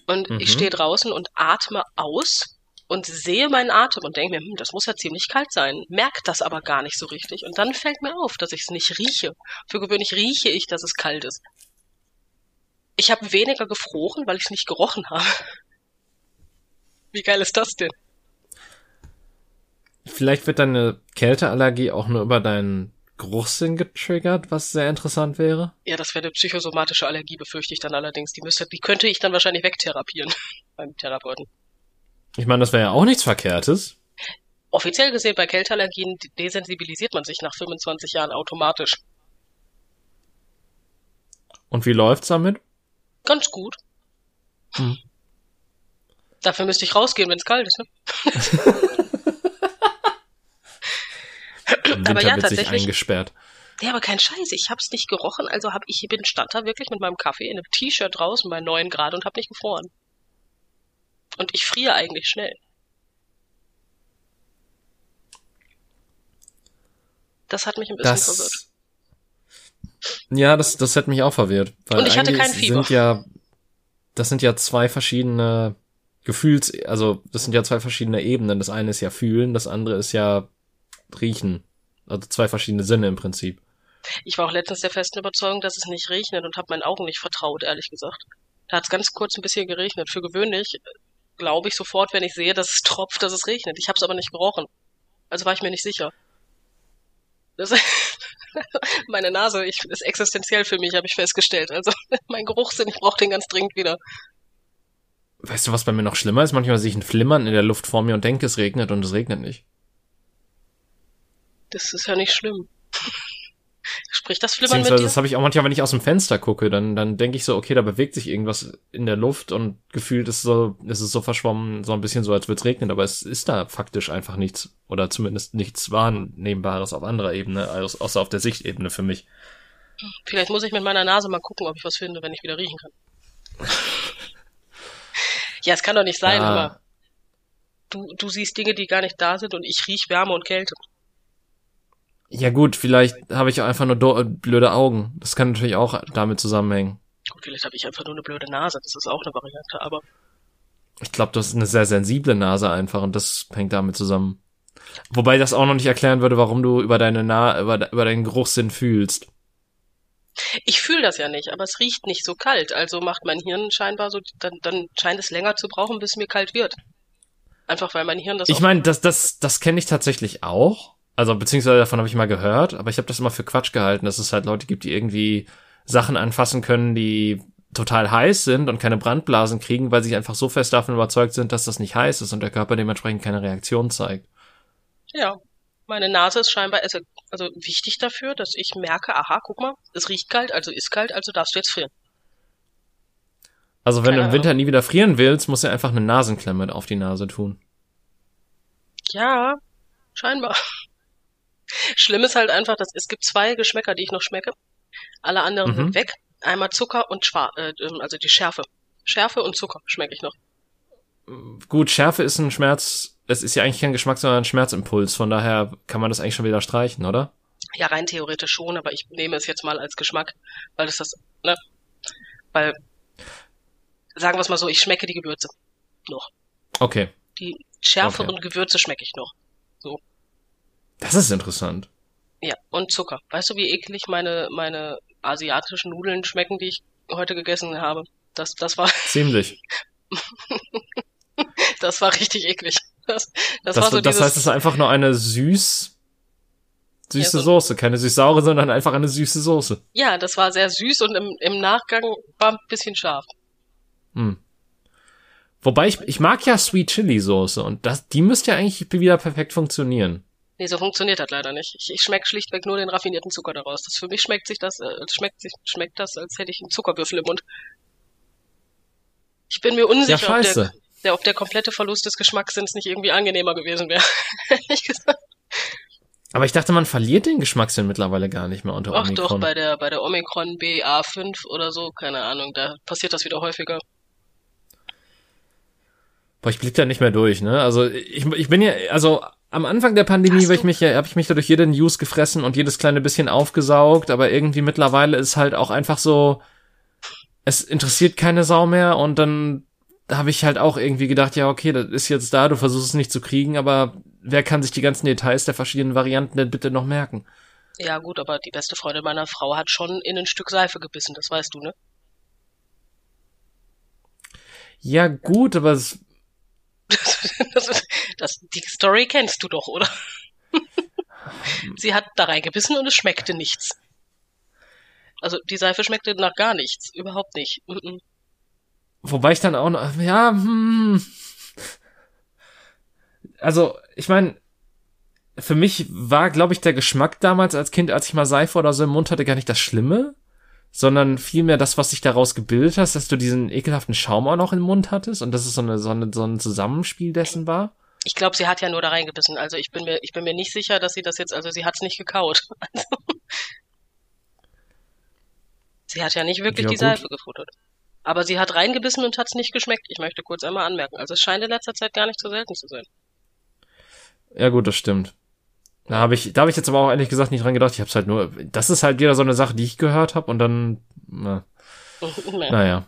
Und Mhm. ich stehe draußen und atme aus und sehe meinen Atem und denke mir, hm, das muss ja ziemlich kalt sein. Merk das aber gar nicht so richtig. Und dann fällt mir auf, dass ich es nicht rieche. Für gewöhnlich rieche ich, dass es kalt ist. Ich habe weniger gefroren, weil ich es nicht gerochen habe. Wie geil ist das denn? Vielleicht wird deine Kälteallergie auch nur über deinen Geruchssinn getriggert, was sehr interessant wäre. Ja, das wäre eine psychosomatische Allergie, befürchte ich dann allerdings. Die müsste, die könnte ich dann wahrscheinlich wegtherapieren beim Therapeuten. Ich meine, das wäre ja auch nichts Verkehrtes. Offiziell gesehen bei Kälteallergien desensibilisiert man sich nach 25 Jahren automatisch. Und wie läuft's damit? Ganz gut. Hm. Dafür müsste ich rausgehen, wenn es kalt ist, ne? Im Aber ja, tatsächlich. eingesperrt. Ja, aber kein Scheiß, ich hab's nicht gerochen, also hab ich bin stand da wirklich mit meinem Kaffee in einem T-Shirt draußen bei 9 Grad und hab nicht gefroren. Und ich friere eigentlich schnell. Das hat mich ein bisschen verwirrt. Das, ja, das, das hätte mich auch verwirrt. Weil Und ich hatte kein Fieber. Sind ja, das sind ja zwei verschiedene Gefühls, also das sind ja zwei verschiedene Ebenen. Das eine ist ja fühlen, das andere ist ja riechen. Also zwei verschiedene Sinne im Prinzip. Ich war auch letztens der festen Überzeugung, dass es nicht regnet und habe meinen Augen nicht vertraut, ehrlich gesagt. Da hat's ganz kurz ein bisschen geregnet. Für gewöhnlich glaube ich sofort, wenn ich sehe, dass es tropft, dass es regnet. Ich habe es aber nicht gerochen. Also war ich mir nicht sicher. Das, meine Nase ich, ist existenziell für mich, habe ich festgestellt. Also mein Geruchssinn, ich brauche den ganz dringend wieder. Weißt du, was bei mir noch schlimmer ist? Manchmal sehe ich ein Flimmern in der Luft vor mir und denke, es regnet und es regnet nicht. Das ist ja nicht schlimm. Sprich das Flimmern mit dir? das habe ich auch manchmal, wenn ich aus dem Fenster gucke, dann, dann denke ich so, okay, da bewegt sich irgendwas in der Luft und gefühlt ist so, ist es so verschwommen, so ein bisschen so, als würde es regnen, aber es ist da faktisch einfach nichts oder zumindest nichts Wahrnehmbares auf anderer Ebene, außer auf der Sichtebene für mich. Vielleicht muss ich mit meiner Nase mal gucken, ob ich was finde, wenn ich wieder riechen kann. ja, es kann doch nicht sein, Ah. aber du, du siehst Dinge, die gar nicht da sind und ich riech Wärme und Kälte. Ja gut, vielleicht habe ich auch einfach nur do- blöde Augen. Das kann natürlich auch damit zusammenhängen. Gut, vielleicht habe ich einfach nur eine blöde Nase, das ist auch eine Variante, aber Ich glaube, du hast eine sehr sensible Nase einfach und das hängt damit zusammen. Wobei das auch noch nicht erklären würde, warum du über deine Na über, über deinen Geruchssinn fühlst. ich fühle das ja nicht, aber es riecht nicht so kalt, also macht mein Hirn scheinbar so, dann, dann scheint es länger zu brauchen, bis mir kalt wird. Einfach weil mein Hirn das Ich meine, das, das, das kenne ich tatsächlich auch. Also beziehungsweise davon habe ich mal gehört, aber ich habe das immer für Quatsch gehalten, dass es halt Leute gibt, die irgendwie Sachen anfassen können, die total heiß sind und keine Brandblasen kriegen, weil sie einfach so fest davon überzeugt sind, dass das nicht heiß ist und der Körper dementsprechend keine Reaktion zeigt. Ja, meine Nase ist scheinbar also, also wichtig dafür, dass ich merke, aha, guck mal, es riecht kalt, also ist kalt, also darfst du jetzt frieren. Also wenn Keine du im Winter nie wieder frieren willst, musst du einfach eine Nasenklemme auf die Nase tun. Ja, scheinbar. Schlimm ist halt einfach, dass es gibt zwei Geschmäcker, die ich noch schmecke. Alle anderen Mhm. sind weg. Einmal Zucker und Schwar äh, ähm, also die Schärfe. Schärfe und Zucker schmecke ich noch. Gut, Schärfe ist ein Schmerz, es ist ja eigentlich kein Geschmack, sondern ein Schmerzimpuls, von daher kann man das eigentlich schon wieder streichen, oder? Ja, rein theoretisch schon, aber ich nehme es jetzt mal als Geschmack, weil es das, ne? Weil, sagen wir es mal so, ich schmecke die Gewürze noch. Okay, Die schärferen Okay. Gewürze schmecke ich noch. Das ist interessant. Ja, und Zucker. Weißt du, wie eklig meine, meine asiatischen Nudeln schmecken, die ich heute gegessen habe? Das, das war, Ziemlich. das war richtig eklig. Das, das, Das, war so das dieses, heißt, es ist einfach nur eine süß, süße Ja, so- Soße. Keine süß-saure, sondern einfach eine süße Soße. ja, das war sehr süß und im, im Nachgang war ein bisschen scharf. Hm. Wobei ich, ich mag ja Sweet Chili Soße und das, die müsste ja eigentlich wieder perfekt funktionieren. Nee, so funktioniert das leider nicht. Ich, ich schmecke schlichtweg nur den raffinierten Zucker daraus. Das für mich schmeckt sich das, äh, schmeckt sich, schmeckt das, als hätte ich einen Zuckerwürfel im Mund. Ich bin mir Ja, unsicher, ob, der, der, ob der komplette Verlust des Geschmackssinns nicht irgendwie angenehmer gewesen wäre. Aber ich dachte, man verliert den Geschmackssinn mittlerweile gar nicht mehr unter Ach Omikron. doch, bei der, bei der Omikron BA5 oder so, keine Ahnung, da passiert das wieder häufiger. Boah, ich blick da nicht mehr durch, ne? Also ich, ich bin ja, also am Anfang der Pandemie habe ich mich ja, habe ich mich da durch jede News gefressen und jedes kleine bisschen aufgesaugt, aber irgendwie mittlerweile ist halt auch einfach so, es interessiert keine Sau mehr und dann habe ich halt auch irgendwie gedacht, ja, okay, das ist jetzt da, du versuchst es nicht zu kriegen, aber wer kann sich die ganzen Details der verschiedenen Varianten denn bitte noch merken? Ja gut, aber die beste Freundin meiner Frau hat schon in ein Stück Seife gebissen, das weißt du, ne? Ja, gut, aber es, Das, das, das, die Story kennst du doch, oder? Sie hat da reingebissen und es schmeckte nichts. Also die Seife schmeckte nach gar nichts, überhaupt nicht. Wobei ich dann auch noch, ja, hm. Also, ich meine, für mich war, glaube ich, der Geschmack damals als Kind, als ich mal Seife oder so im Mund hatte, gar nicht das Schlimme, sondern vielmehr das, was sich daraus gebildet hast, dass du diesen ekelhaften Schaum auch noch im Mund hattest und dass es so, eine, so, eine, so ein Zusammenspiel dessen war. Ich glaube, sie hat ja nur da reingebissen. Also ich bin mir, ich bin mir nicht sicher, dass sie das jetzt, also sie hat es nicht gekaut. Also, sie hat ja nicht wirklich Ja, die gut. Seife gefuttert. Aber sie hat reingebissen und hat es nicht geschmeckt. Ich möchte kurz einmal anmerken. Also es scheint in letzter Zeit gar nicht so selten zu sein. Ja, gut, das stimmt. Da habe ich, da habe ich jetzt aber auch ehrlich gesagt nicht dran gedacht. Ich habe es halt nur, das ist halt wieder so eine Sache, die ich gehört habe und dann, na, Nee. naja.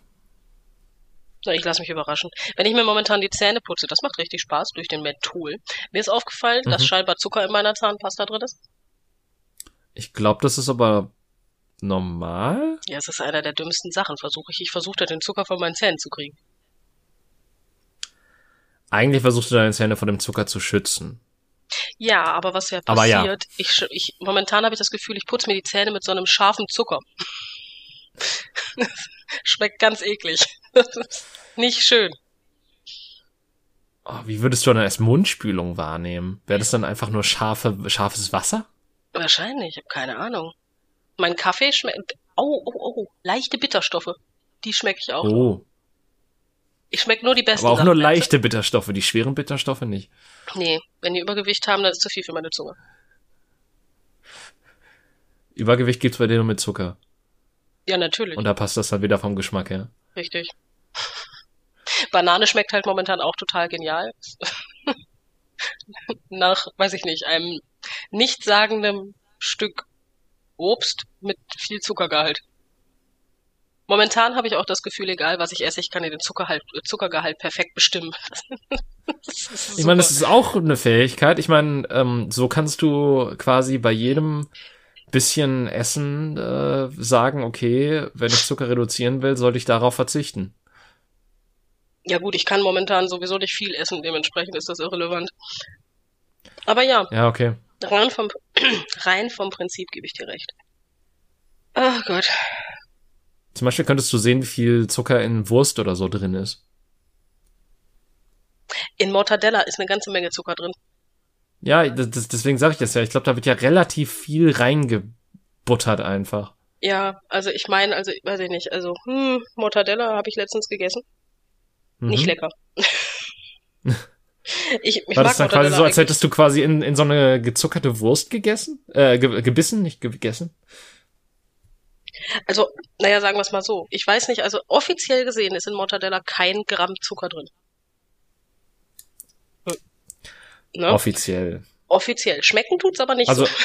So, ich lasse mich überraschen. Wenn ich mir momentan die Zähne putze, das macht richtig Spaß durch den Menthol. Mir ist aufgefallen, dass Mhm. scheinbar Zucker in meiner Zahnpasta drin ist. Ich glaube, das ist aber normal. Ja, es ist einer der dümmsten Sachen, versuche ich. Ich versuche den Zucker von meinen Zähnen zu kriegen. Eigentlich versuchst du deine Zähne vor dem Zucker zu schützen. Ja, aber was ja Aber ja. passiert, ich, ich, momentan habe ich das Gefühl, ich putze mir die Zähne mit so einem scharfen Zucker. Schmeckt ganz eklig. Nicht schön. Oh, wie würdest du dann als Mundspülung wahrnehmen? Wäre das dann einfach nur scharfe, scharfes Wasser? Wahrscheinlich, ich habe keine Ahnung. Mein Kaffee schmeckt. Oh, oh, oh, leichte Bitterstoffe. Die schmecke ich auch. Oh, Ich schmecke nur die besten. aber auch Sachen, nur leichte Bitterstoffe, die schweren Bitterstoffe nicht. Nee, wenn die Übergewicht haben, dann ist zu viel für meine Zunge. Übergewicht gibt's bei dir nur mit Zucker. Ja, natürlich. Und da passt das dann wieder vom Geschmack her. Richtig. Banane schmeckt halt momentan auch total genial. Nach, weiß ich nicht, einem nichtssagenden Stück Obst mit viel Zuckergehalt. Momentan habe ich auch das Gefühl, egal was ich esse, ich kann den Zuckerhalt, Zuckergehalt perfekt bestimmen. Ich meine, das ist auch eine Fähigkeit. Ich meine, ähm, so kannst du quasi bei jedem bisschen Essen äh, sagen, okay, wenn ich Zucker reduzieren will, sollte ich darauf verzichten. ja gut, ich kann momentan sowieso nicht viel essen, dementsprechend ist das irrelevant. Aber ja, Ja, okay. rein vom, rein vom Prinzip gebe ich dir recht. Ach Gott. Zum Beispiel könntest du sehen, wie viel Zucker in Wurst oder so drin ist. In Mortadella ist eine ganze Menge Zucker drin. Ja, das, deswegen sage ich das ja. Ich glaube, da wird ja relativ viel reingebuttert einfach. Ja, also ich meine, also weiß ich nicht, also hm, Mortadella habe ich letztens gegessen. Mhm. Nicht lecker. ich ich War das dann quasi so, als hättest du quasi in, in so eine gezuckerte Wurst gegessen? Äh, ge gebissen, nicht gegessen? Also, naja, sagen wir es mal so. Ich weiß nicht, also offiziell gesehen ist in Mortadella kein Gramm Zucker drin. Hm. Ne? Offiziell. offiziell. Schmecken tut's aber nicht Also- so.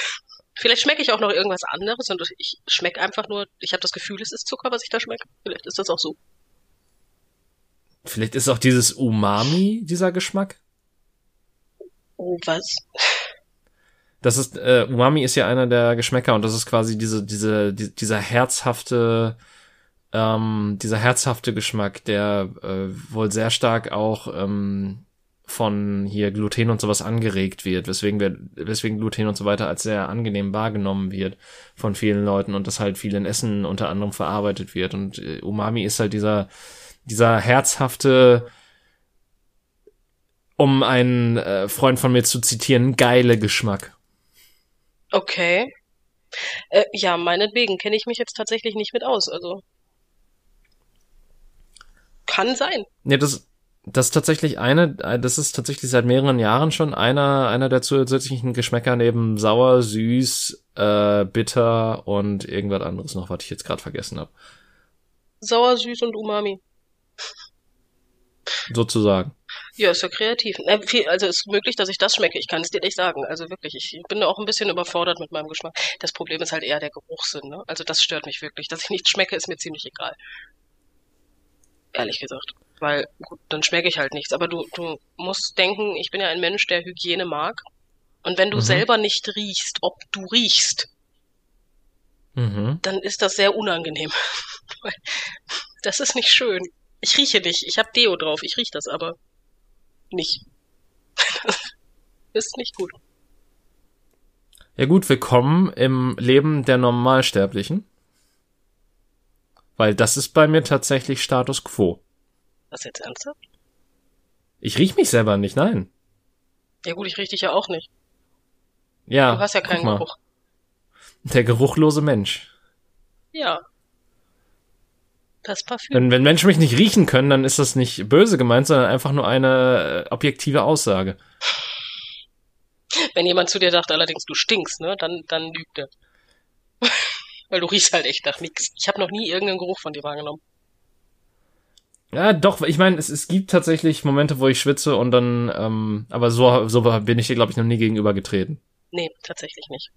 Vielleicht schmecke ich auch noch irgendwas anderes und ich schmecke einfach nur, ich habe das Gefühl, es ist Zucker, was ich da schmecke. Vielleicht ist das auch so. Vielleicht ist auch dieses Umami dieser Geschmack. Oh, was? Das ist, äh, Umami ist ja einer der Geschmäcker und das ist quasi diese, diese, die, dieser herzhafte, ähm, dieser herzhafte Geschmack, der äh, wohl sehr stark auch ähm, von hier Gluten und sowas angeregt wird, weswegen wir, weswegen Gluten und so weiter als sehr angenehm wahrgenommen wird von vielen Leuten und das halt viel in Essen unter anderem verarbeitet wird. Und äh, Umami ist halt dieser, dieser herzhafte, um einen äh, Freund von mir zu zitieren, geile Geschmack. Okay. Äh, ja, meinetwegen kenne ich mich jetzt tatsächlich nicht mit aus. Also kann sein. Ja, das, das ist tatsächlich eine, äh, das ist tatsächlich seit mehreren Jahren schon einer, einer der zusätzlichen Geschmäcker neben sauer, süß, äh, bitter und irgendwas anderes noch, was ich jetzt gerade vergessen habe. Sauer, süß und Umami. Sozusagen. Ja, ist ja kreativ. Also ist möglich, dass ich das schmecke. Ich kann es dir nicht sagen. Also wirklich, ich bin da auch ein bisschen überfordert mit meinem Geschmack. Das Problem ist halt eher der Geruchssinn. Ne? Also das stört mich wirklich. Dass ich nicht schmecke, ist mir ziemlich egal. Ehrlich gesagt. Weil, gut, dann schmecke ich halt nichts. Aber du, du musst denken, ich bin ja ein Mensch, der Hygiene mag. Und wenn du Mhm. selber nicht riechst, ob du riechst, Mhm. dann ist das sehr unangenehm. Das ist nicht schön. Ich rieche nicht. Ich habe Deo drauf. Ich rieche das aber. Nicht. ist nicht gut. Ja gut, willkommen im Leben der Normalsterblichen. Weil das ist bei mir tatsächlich Status quo. Was jetzt ernsthaft? Ich riech mich selber nicht, nein. Ja gut, ich riech dich ja auch nicht. Ja. Du hast ja keinen. Geruch. Der geruchlose Mensch. Ja. Das Parfüm. Wenn, wenn Menschen mich nicht riechen können, dann ist das nicht böse gemeint, sondern einfach nur eine äh, objektive Aussage. Wenn jemand zu dir sagt, allerdings du stinkst, ne, dann, dann lügt er. Weil du riechst halt echt nach nix. Ich habe noch nie irgendeinen Geruch von dir wahrgenommen. Ja, doch, ich meine, es, es gibt tatsächlich Momente, wo ich schwitze und dann, ähm, aber so, so bin ich dir, glaube ich, noch nie gegenübergetreten. Nee, tatsächlich nicht.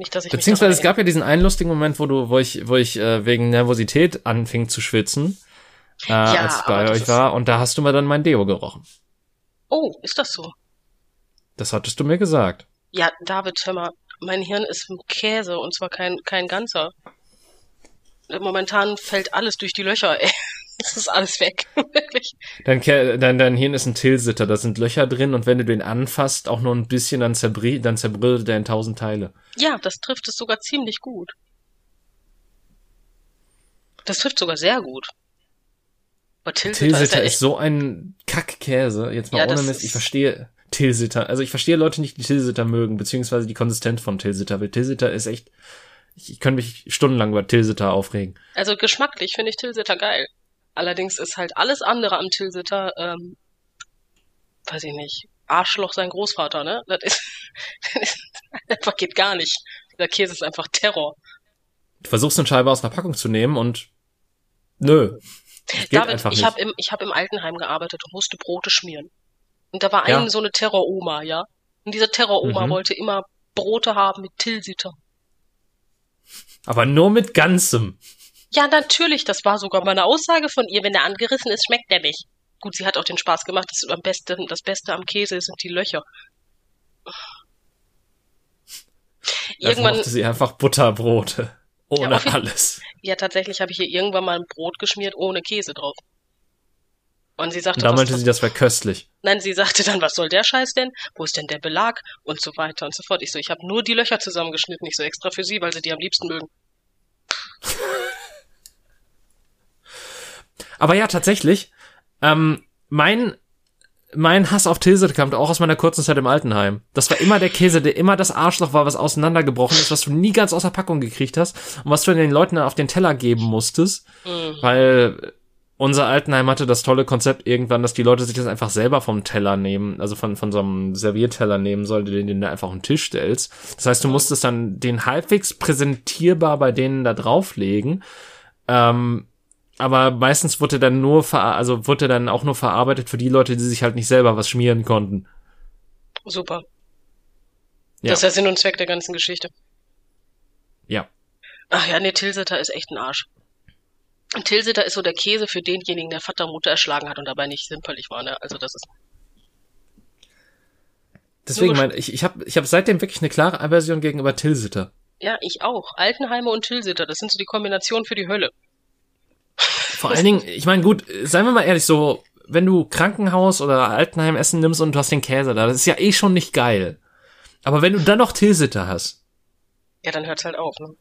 Nicht, dass ich Beziehungsweise es gab ja diesen einen lustigen Moment, wo du, wo ich, wo ich äh, wegen Nervosität anfing zu schwitzen, äh, als ich bei euch war, und da hast du mir dann mein Deo gerochen. Oh, ist das so? Das hattest du mir gesagt. Ja, David, hör mal, mein Hirn ist Käse und zwar kein, kein ganzer. Momentan fällt alles durch die Löcher, ey. Es ist alles weg. Wirklich. Dein, dein, dein Hirn ist ein Tilsitter, da sind Löcher drin und wenn du den anfasst, auch nur ein bisschen, dann, zerbri dann zerbrüllt der in tausend Teile. Ja, das trifft es sogar ziemlich gut. Das trifft sogar sehr gut. Aber Tilsiter, ist ja Tilsitter echt, ist so ein Kackkäse. Jetzt mal Ja, ohne das Mist. Ich ist- verstehe Tilsitter. Also ich verstehe Leute nicht, die Tilsitter mögen, beziehungsweise die Konsistenz von Tilsitter. Weil Tilsitter ist echt. Ich, ich könnte mich stundenlang über Tilsitter aufregen. also geschmacklich finde ich Tilsiter geil. Allerdings ist halt alles andere am Tilsiter, ähm, weiß ich nicht, Arschloch sein Großvater, ne? Das ist, das ist einfach geht gar nicht. Der Käse ist einfach Terror. Du versuchst eine Scheibe aus einer Packung zu nehmen und nö. Geht David, einfach ich habe im, ich hab im Altenheim gearbeitet und musste Brote schmieren. Und da war Ja. eine so eine Terroroma, ja? Und diese Terroroma Mhm. wollte immer Brote haben mit Tilsiter. Aber nur mit Ganzem. Ja, natürlich, das war sogar mal eine Aussage von ihr. Wenn der angerissen ist, schmeckt der nicht. Gut, sie hat auch den Spaß gemacht. Das, am besten, das Beste am Käse sind die Löcher. Irgendwann mochte sie einfach Butterbrote. Ohne jeden- alles. ja, tatsächlich habe ich hier irgendwann mal ein Brot geschmiert ohne Käse drauf. Und sie sagte, Und da meinte was, sie, das wäre köstlich. nein, sie sagte dann, was soll der Scheiß denn? Wo ist denn der Belag? Und so weiter und so fort. Ich so, ich habe nur die Löcher zusammengeschnitten, nicht so extra für sie, weil sie die am liebsten mögen. Aber ja, tatsächlich, ähm, mein, mein Hass auf Tilsit kommt auch aus meiner kurzen Zeit im Altenheim. Das war immer der Käse, der immer das Arschloch war, was auseinandergebrochen ist, was du nie ganz aus der Packung gekriegt hast und was du den Leuten dann auf den Teller geben musstest, Mhm. weil unser Altenheim hatte das tolle Konzept irgendwann, dass die Leute sich das einfach selber vom Teller nehmen, also von, von so einem Servierteller nehmen sollte, den, den du einfach auf den Tisch stellst. Das heißt, du musstest dann den halbwegs präsentierbar bei denen da drauflegen. Ähm, aber meistens wurde dann nur ver also wurde dann auch nur verarbeitet für die Leute, die sich halt nicht selber was schmieren konnten. Super. Ja. Das ist der Sinn und Zweck der ganzen Geschichte. Ja. Ach ja, nee, Tilsiter ist echt ein Arsch. Tilsiter ist so der Käse für denjenigen, der Vater und Mutter erschlagen hat und dabei nicht zimperlich war, ne? Also das ist. Deswegen meine ich, ich habe ich hab seitdem wirklich eine klare Aversion gegenüber Tilsiter. Ja, ich auch. Altenheime und Tilsiter, das sind so die Kombination für die Hölle. Vor allen Dingen, ich meine, gut, seien wir mal ehrlich, so, wenn du Krankenhaus oder Altenheim Essen nimmst und du hast den Käse da, das ist ja eh schon nicht geil. Aber wenn du dann noch Tilsiter hast, Ja, dann hört's halt auf, ne?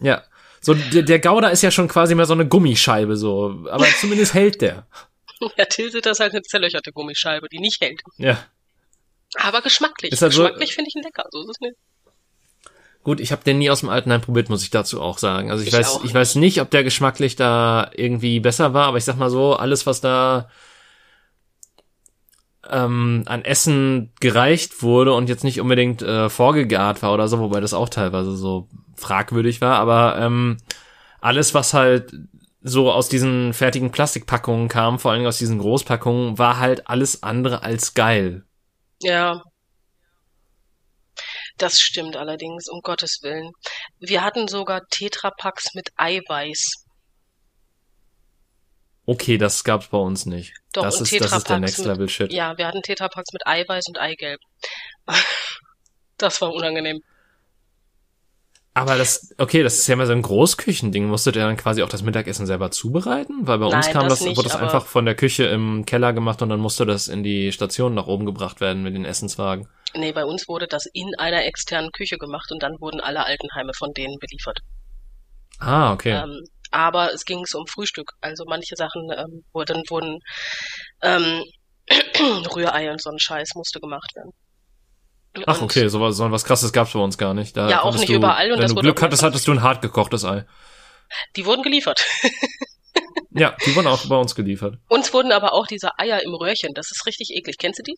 ja, so, der, der Gouda ist ja schon quasi mehr so eine Gummischeibe, so, aber zumindest hält der. Ja, Tilsiter ist halt eine zerlöcherte Gummischeibe, die nicht hält. Ja. Aber geschmacklich. Ist halt so- geschmacklich finde ich ihn lecker, so ist es nicht. Gut, ich habe den nie aus dem Altenheim probiert, muss ich dazu auch sagen. Also ich, Ich weiß, ich weiß nicht, ob der geschmacklich da irgendwie besser war, aber ich sag mal so, alles, was da ähm, an Essen gereicht wurde und jetzt nicht unbedingt äh, vorgegart war oder so, wobei das auch teilweise so fragwürdig war, aber ähm, alles, was halt so aus diesen fertigen Plastikpackungen kam, vor allen Dingen aus diesen Großpackungen, war halt alles andere als geil. Ja. Das stimmt allerdings, um Gottes Willen. Wir hatten sogar Tetrapacks mit Eiweiß. Okay, das gab's bei uns nicht. Doch, das, ist, das ist der Next mit- Level Shit. Ja, wir hatten Tetrapacks mit Eiweiß und Eigelb. Das war unangenehm. Aber das, okay, das ist ja immer so ein Großküchending. Musstet ihr dann quasi auch das Mittagessen selber zubereiten? Weil bei uns Nein, kam das das, nicht, wurde das einfach von der Küche im Keller gemacht und dann musste das in die Station nach oben gebracht werden mit den Essenswagen. Nee, bei uns wurde das in einer externen Küche gemacht und dann wurden alle Altenheime von denen beliefert. Ah, okay. Ähm, aber es ging so um Frühstück. Also manche Sachen ähm, wurden, wurden ähm, Rührei und so ein Scheiß musste gemacht werden. Ach, okay, so was, so was krasses gab's bei uns gar nicht. Da Ja, auch nicht du, überall und wenn das du Glück hattest, hattest du ein hart gekochtes Ei. Die wurden geliefert. Ja, die wurden auch bei uns geliefert. Uns wurden aber auch diese Eier im Röhrchen. Das ist richtig eklig. Kennst du die?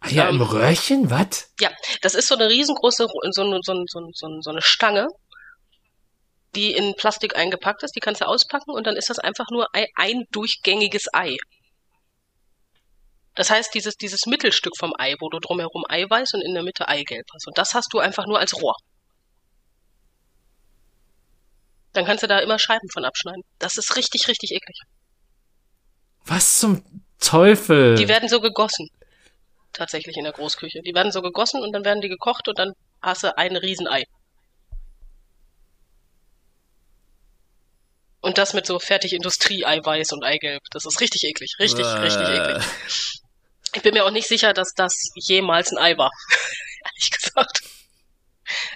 Eier im Ähm, Röhrchen? Was? Ja, das ist so eine riesengroße, Ro- so, eine- so, eine- so, eine- so, eine- so eine Stange, die in Plastik eingepackt ist. Die kannst du auspacken und dann ist das einfach nur ein, ein durchgängiges Ei. Das heißt, dieses, dieses Mittelstück vom Ei, wo du drumherum Eiweiß und in der Mitte Eigelb hast. Und das hast du einfach nur als Rohr. Dann kannst du da immer Scheiben von abschneiden. Das ist richtig, richtig eklig. Was zum Teufel? Die werden so gegossen. Tatsächlich in der Großküche. Die werden so gegossen und dann werden die gekocht und dann hast du ein Riesenei. Und das mit so fertig Industrie-Eiweiß und Eigelb. Das ist richtig eklig. Richtig, Äh. richtig eklig. Ich bin mir auch nicht sicher, dass das jemals ein Ei war. Ehrlich gesagt.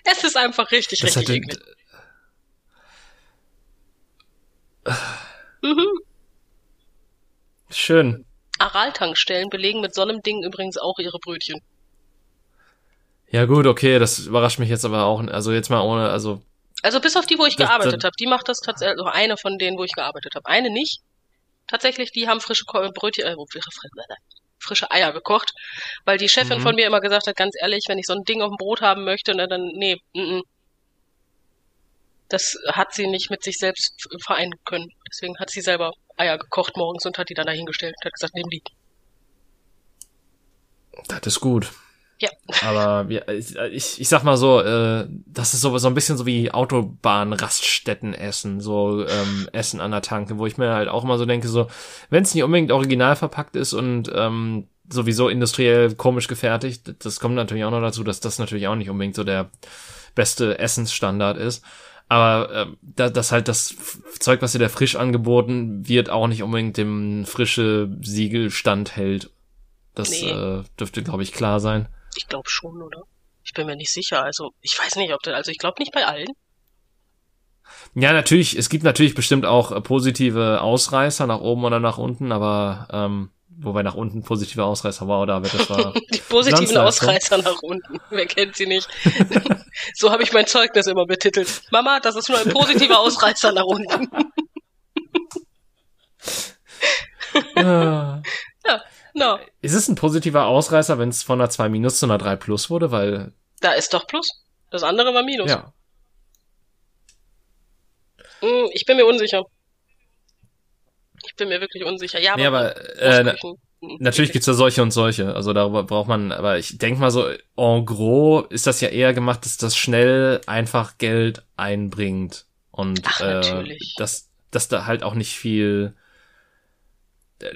Es ist einfach richtig, Das richtig eklig. Mhm. schön. Araltankstellen belegen mit so einem Ding übrigens auch ihre Brötchen. Ja gut, okay, das überrascht mich jetzt aber auch. Also jetzt mal ohne, also Also bis auf die, wo ich Das- gearbeitet habe, die macht das tatsächlich, also eine von denen, wo ich gearbeitet habe. Eine nicht. Tatsächlich, die haben frische Brötchen, äh, frische, Eier gekocht, weil die Chefin Mhm. von mir immer gesagt hat, ganz ehrlich, wenn ich so ein Ding auf dem Brot haben möchte, na, dann, nee, mm, mm. das hat sie nicht mit sich selbst vereinen können. Deswegen hat sie selber Eier gekocht morgens und hat die dann dahingestellt und hat gesagt, nimm die. das ist gut. Ja. Aber ja, ich, ich, sag mal so, äh, das ist so, so ein bisschen so wie Autobahn-Raststätten essen, so ähm, Essen an der Tanke, wo ich mir halt auch immer so denke, so, wenn es nicht unbedingt original verpackt ist und ähm, sowieso industriell komisch gefertigt, das kommt natürlich auch noch dazu, dass das natürlich auch nicht unbedingt so der beste Essensstandard ist. Aber äh, da, das halt das Zeug, was dir da frisch angeboten wird, auch nicht unbedingt dem frische Siegel standhält. Das Nee. äh, dürfte, glaube ich, klar sein. Ich glaube schon, oder? Ich bin mir nicht sicher. Also, ich weiß nicht, ob das, also ich glaube nicht bei allen. Ja, natürlich, es gibt natürlich bestimmt auch äh, positive Ausreißer nach oben oder nach unten, aber ähm, wobei nach unten positive Ausreißer war oder das war. Die positiven. Ausreißer nach unten. Wer kennt sie nicht? so habe ich mein Zeugnis immer betitelt. Mama, das ist nur ein positiver Ausreißer nach unten. Ist es ein positiver Ausreißer, wenn es von einer 2 minus zu einer 3 plus wurde? Weil, da ist doch Plus. Das andere war Minus. ja. Hm, ich bin mir unsicher. Ich bin mir wirklich unsicher. Ja, aber, Nee, aber äh, Großküchen, hm, natürlich gibt's da solche und solche. Also darüber braucht man, aber ich denk mal so, en gros ist das ja eher gemacht, dass das schnell einfach Geld einbringt. Und Ach, äh, dass, dass da halt auch nicht viel.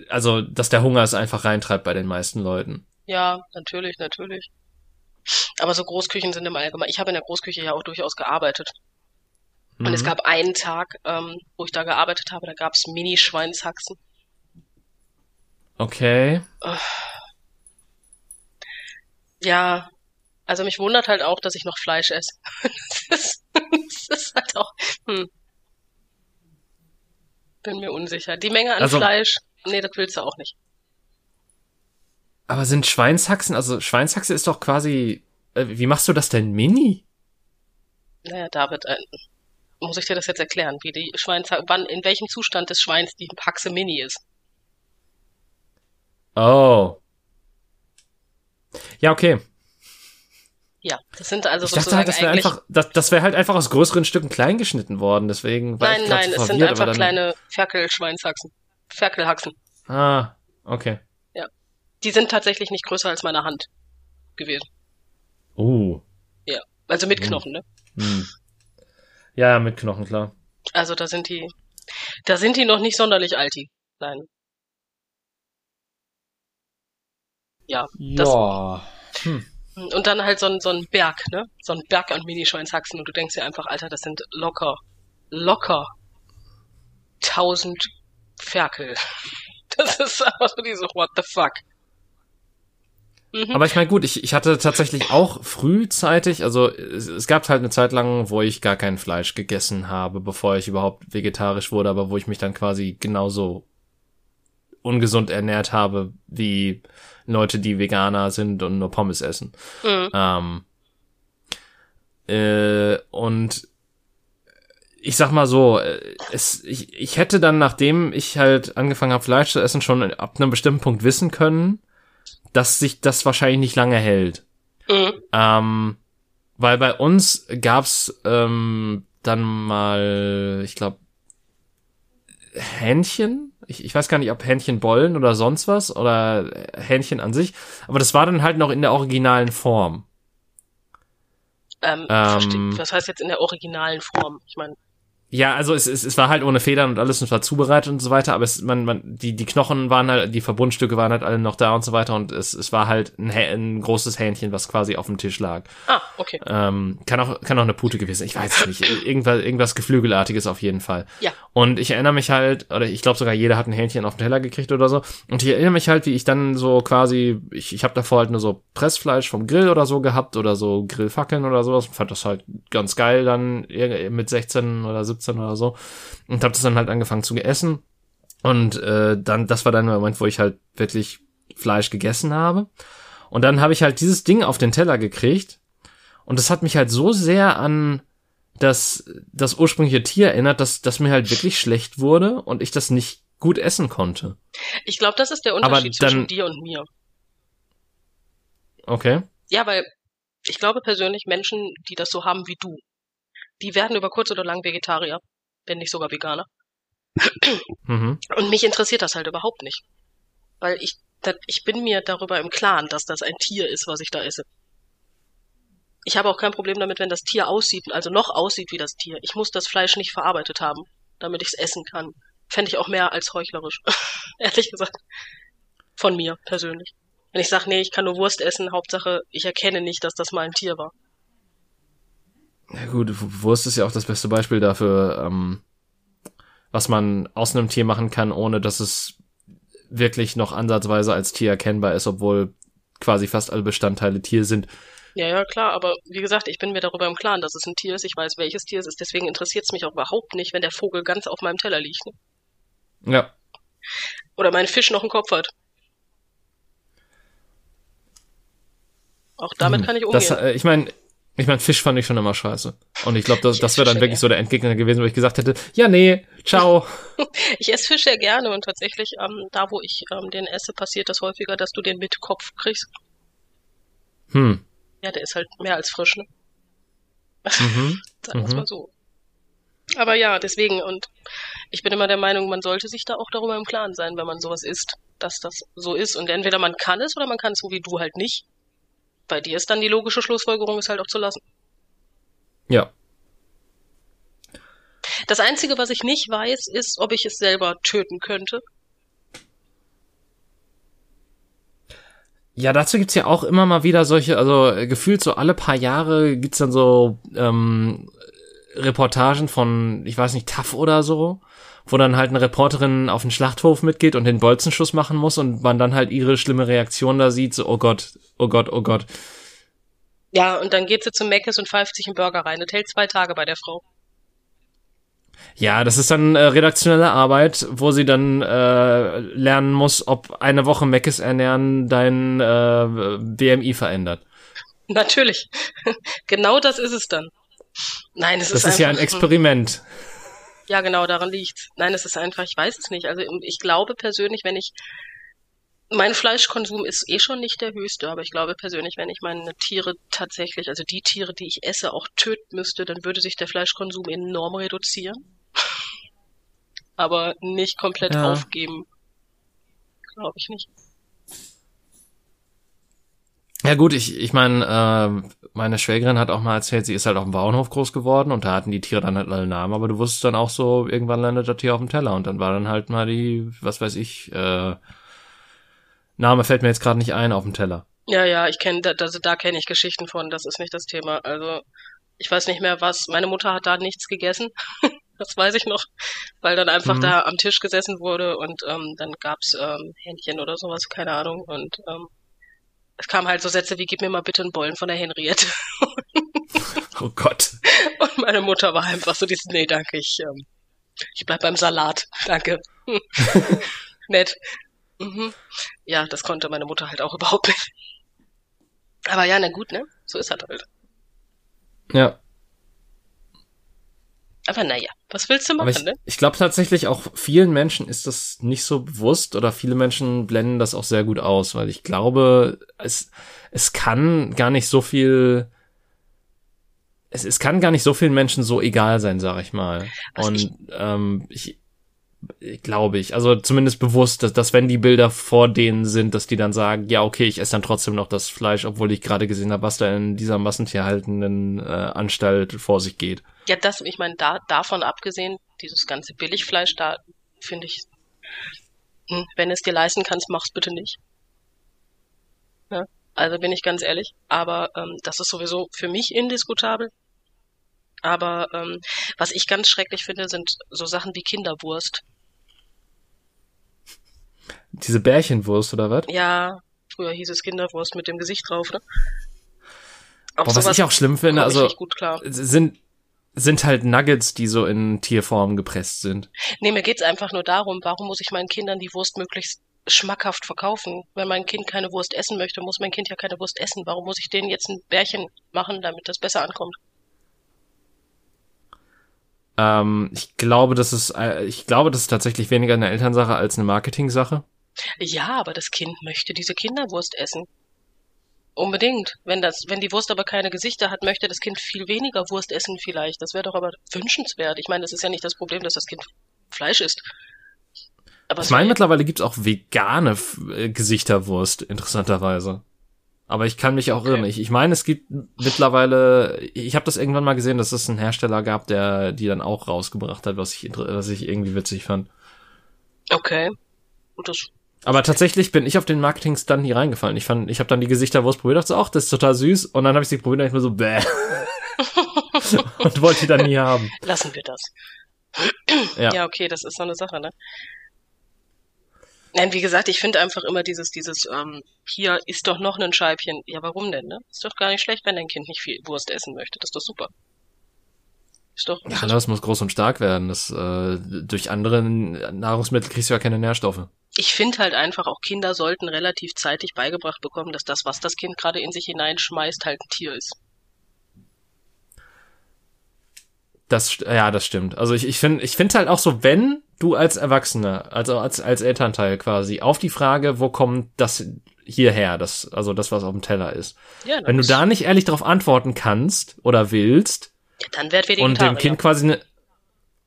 Also, dass der Hunger es einfach reintreibt bei den meisten Leuten. Ja, natürlich, natürlich. Aber so Großküchen sind im Allgemeinen. Ich habe in der Großküche ja auch durchaus gearbeitet. Und es Mhm. gab einen Tag, ähm, wo ich da gearbeitet habe, da gab es Mini-Schweinshaxen. Okay. Ja, also mich wundert halt auch, dass ich noch Fleisch esse. das, ist, das ist halt auch. Hm. Bin mir unsicher. Die Menge an Also- Fleisch, nee, das willst du auch nicht. Aber sind Schweinshaxen, also Schweinshaxe ist doch quasi. Äh, wie machst du das denn mini? Naja, David, äh, muss ich dir das jetzt erklären, wie die Schweinshaxe, wann, in welchem Zustand des Schweins die Haxe Mini ist? Oh. Ja, okay. Ja, das sind also Ich dachte sozusagen halt, das wäre einfach, das, das wäre halt einfach aus größeren Stücken klein geschnitten worden. Deswegen war nein, ich nein, so es sind einfach kleine Ferkel-Schweinshaxen. Ferkelhaxen. Ah, okay. Die sind tatsächlich nicht größer als meine Hand gewesen. Uh. Also mit Hm. Knochen, ne? Hm. Ja, ja, mit Knochen, klar. Also da sind die, da sind die noch nicht sonderlich alt, die Kleinen. Ja, Das- ja. Hm. Und dann halt so ein, so ein Berg, ne? So ein Berg an Minischweinshaxen und du denkst dir einfach, Alter, das sind locker, locker tausend Ferkel. Das ist einfach so diese What the fuck. Mhm. Aber ich meine, gut, ich, ich hatte tatsächlich auch frühzeitig, also es, es gab halt eine Zeit lang, wo ich gar kein Fleisch gegessen habe, bevor ich überhaupt vegetarisch wurde, aber wo ich mich dann quasi genauso ungesund ernährt habe wie Leute, die Veganer sind und nur Pommes essen. Mhm. Ähm, äh, und ich sag mal so, es, ich, ich hätte dann, nachdem ich halt angefangen habe, Fleisch zu essen, schon ab einem bestimmten Punkt wissen können, dass sich das wahrscheinlich nicht lange hält. Mhm. Ähm, weil bei uns gab's ähm, dann mal, ich glaube, Hähnchen. Ich, ich weiß gar nicht, ob Hähnchenbollen oder sonst was oder Hähnchen an sich. Aber das war dann halt noch in der originalen Form. Ähm, ähm, was heißt jetzt in der originalen Form? Ich meine, ja, also es, es, es war halt ohne Federn und alles und war zubereitet und so weiter, aber es, man, man, die, die Knochen waren halt, die Verbundstücke waren halt alle noch da und so weiter und es, es war halt ein, ein großes Hähnchen, was quasi auf dem Tisch lag. Ah, okay. Ähm, kann auch, kann auch eine Pute gewesen sein, ich weiß es nicht. Irgendwas, irgendwas Geflügelartiges auf jeden Fall. Ja. Und ich erinnere mich halt, oder ich glaube sogar jeder hat ein Hähnchen auf den Teller gekriegt oder so. Und ich erinnere mich halt, wie ich dann so quasi, ich, ich habe davor halt nur so Pressfleisch vom Grill oder so gehabt oder so Grillfackeln oder sowas. Fand das halt ganz geil dann mit 16 oder 17 oder so und habe das dann halt angefangen zu essen. Und äh, dann, das war dann der Moment, wo ich halt wirklich Fleisch gegessen habe. Und dann habe ich halt dieses Ding auf den Teller gekriegt. Und das hat mich halt so sehr an das, das ursprüngliche Tier erinnert, dass, dass mir halt wirklich schlecht wurde und ich das nicht gut essen konnte. Ich glaube, das ist der Unterschied dann, zwischen dir und mir. Okay. Ja, weil ich glaube persönlich, Menschen, die das so haben wie du, die werden über kurz oder lang Vegetarier wenn nicht sogar Veganer. Mhm. Und mich interessiert das halt überhaupt nicht. Weil ich, ich bin mir darüber im Klaren, dass das ein Tier ist, was ich da esse. Ich habe auch kein Problem damit, wenn das Tier aussieht, also noch aussieht wie das Tier. Ich muss das Fleisch nicht verarbeitet haben, damit ich es essen kann. Fände ich auch mehr als heuchlerisch. Ehrlich gesagt. Von mir persönlich. Wenn ich sage, nee, ich kann nur Wurst essen, Hauptsache, ich erkenne nicht, dass das mal ein Tier war. Ja gut, Wurst ist ja auch das beste Beispiel dafür, ähm, was man aus einem Tier machen kann, ohne dass es wirklich noch ansatzweise als Tier erkennbar ist, obwohl quasi fast alle Bestandteile Tier sind. Ja, ja, klar, aber wie gesagt, ich bin mir darüber im Klaren, dass es ein Tier ist. Ich weiß, welches Tier es ist. Deswegen interessiert es mich auch überhaupt nicht, wenn der Vogel ganz auf meinem Teller liegt. Ne? Ja. Oder mein Fisch noch einen Kopf hat. Auch damit hm, kann ich umgehen. Das, äh, ich meine, ich meine, Fisch fand ich schon immer scheiße. Und ich glaube, das, das wäre dann wirklich so der Endgegner gewesen, wo ich gesagt hätte, ja, nee, ciao. ich esse Fisch sehr gerne und tatsächlich, ähm, da wo ich ähm, den esse, passiert das häufiger, dass du den mit Kopf kriegst. Hm. Ja, der ist halt mehr als frisch, ne? Mhm. Sagen wir mhm. mal so. Aber ja, deswegen, und ich bin immer der Meinung, man sollte sich da auch darüber im Klaren sein, wenn man sowas isst, dass das so ist. Und entweder man kann es oder man kann es so wie du halt nicht bei dir ist dann die logische Schlussfolgerung, es halt auch zu lassen. Ja. Das Einzige, was ich nicht weiß, ist, ob ich es selber töten könnte. Ja, dazu gibt's ja auch immer mal wieder solche, also äh, gefühlt so alle paar Jahre gibt's dann so ähm, Reportagen von, ich weiß nicht, TAF oder so, wo dann halt eine Reporterin auf den Schlachthof mitgeht und den Bolzenschuss machen muss und man dann halt ihre schlimme Reaktion da sieht, so, oh Gott, oh Gott, oh Gott. Ja, und dann geht sie zum Meckes und pfeift sich einen Burger rein. Das hält zwei Tage bei der Frau. Ja, das ist dann äh, redaktionelle Arbeit, wo sie dann äh, lernen muss, ob eine Woche Meckes ernähren dein äh, BMI verändert. Natürlich. genau das ist es dann. Nein, es das ist Das ist ja ein Experiment. Ja, genau, daran liegt. Nein, es ist einfach, ich weiß es nicht. Also ich glaube persönlich, wenn ich mein Fleischkonsum ist eh schon nicht der höchste, aber ich glaube persönlich, wenn ich meine Tiere tatsächlich, also die Tiere, die ich esse, auch töten müsste, dann würde sich der Fleischkonsum enorm reduzieren. aber nicht komplett ja. aufgeben. Glaube ich nicht. Ja gut, ich, ich meine, äh, meine Schwägerin hat auch mal erzählt, sie ist halt auf dem Bauernhof groß geworden und da hatten die Tiere dann halt alle Namen, aber du wusstest dann auch so, irgendwann landet das Tier auf dem Teller und dann war dann halt mal die, was weiß ich, äh, Name fällt mir jetzt gerade nicht ein auf dem Teller. Ja, ja, ich kenne, da, also da kenne ich Geschichten von, das ist nicht das Thema. Also ich weiß nicht mehr was. Meine Mutter hat da nichts gegessen. das weiß ich noch, weil dann einfach mhm. da am Tisch gesessen wurde und ähm, dann gab's ähm, Hähnchen oder sowas, keine Ahnung. Und ähm, es kamen halt so Sätze wie, gib mir mal bitte einen Bollen von der Henriette. oh Gott. Und meine Mutter war einfach so dieses, nee, danke, ich, ähm, ich bleib beim Salat, danke. Nett. Mhm. Ja, das konnte meine Mutter halt auch überhaupt nicht. Aber ja, na gut, ne? So ist halt halt. Ja. Aber naja, was willst du machen, ich, ne? Ich glaube tatsächlich auch vielen Menschen ist das nicht so bewusst oder viele Menschen blenden das auch sehr gut aus, weil ich glaube, es, es kann gar nicht so viel, es, es kann gar nicht so vielen Menschen so egal sein, sag ich mal. Was Und ich, ähm, ich, glaube ich. Also zumindest bewusst, dass, dass wenn die Bilder vor denen sind, dass die dann sagen, ja, okay, ich esse dann trotzdem noch das Fleisch, obwohl ich gerade gesehen habe, was da in dieser massentierhaltenden äh, Anstalt vor sich geht. Ja, das, ich meine, da, davon abgesehen, dieses ganze Billigfleisch, da finde ich, hm, wenn es dir leisten kannst, mach's bitte nicht. Ja, also bin ich ganz ehrlich. Aber ähm, das ist sowieso für mich indiskutabel. Aber ähm, was ich ganz schrecklich finde, sind so Sachen wie Kinderwurst. Diese Bärchenwurst oder was? Ja, früher hieß es Kinderwurst mit dem Gesicht drauf, ne? Boah, was ich auch schlimm finde, also sind sind halt Nuggets, die so in Tierform gepresst sind. Nee, mir geht's einfach nur darum, warum muss ich meinen Kindern die Wurst möglichst schmackhaft verkaufen? Wenn mein Kind keine Wurst essen möchte, muss mein Kind ja keine Wurst essen. Warum muss ich denen jetzt ein Bärchen machen, damit das besser ankommt? Ähm, ich glaube, das ist, äh, ich glaube, das ist tatsächlich weniger eine Elternsache als eine Marketing-Sache. Ja, aber das Kind möchte diese Kinderwurst essen. Unbedingt. Wenn das, wenn die Wurst aber keine Gesichter hat, möchte das Kind viel weniger Wurst essen vielleicht. Das wäre doch aber wünschenswert. Ich meine, das ist ja nicht das Problem, dass das Kind Fleisch isst. Aber ich meine, mittlerweile gibt's auch vegane äh, Gesichterwurst, interessanterweise. Aber ich kann mich auch okay. irren. Ich, ich meine, es gibt mittlerweile, ich habe das irgendwann mal gesehen, dass es einen Hersteller gab, der die dann auch rausgebracht hat, was ich, was ich irgendwie witzig fand. Okay. Das aber tatsächlich bin ich auf den Marketing-Stunt nie reingefallen. Ich fand, ich habe dann die Gesichterwurst probiert, dachte, ach, das ist total süß. Und dann habe ich sie probiert und ich mir so, bäh. und wollte die dann nie haben. Lassen wir das. ja. ja, okay, das ist so eine Sache, ne? Nein, wie gesagt, ich finde einfach immer dieses, dieses, ähm, hier ist doch noch ein Scheibchen. Ja, warum denn, ne? Ist doch gar nicht schlecht, wenn dein Kind nicht viel Wurst essen möchte. Das ist doch super. Ist doch. Ja, das muss groß und stark werden. Das, äh, durch andere Nahrungsmittel kriegst du ja keine Nährstoffe. Ich finde halt einfach, auch Kinder sollten relativ zeitig beigebracht bekommen, dass das, was das Kind gerade in sich hineinschmeißt, halt ein Tier ist. Das, ja, das stimmt. Also ich, ich finde, ich finde halt auch so, wenn du als Erwachsener, also als, als Elternteil quasi, auf die Frage, wo kommt das hierher, das, also das, was auf dem Teller ist. Ja, wenn du da nicht ehrlich darauf antworten kannst oder willst, ja, dann werd wir und dem Kind quasi eine,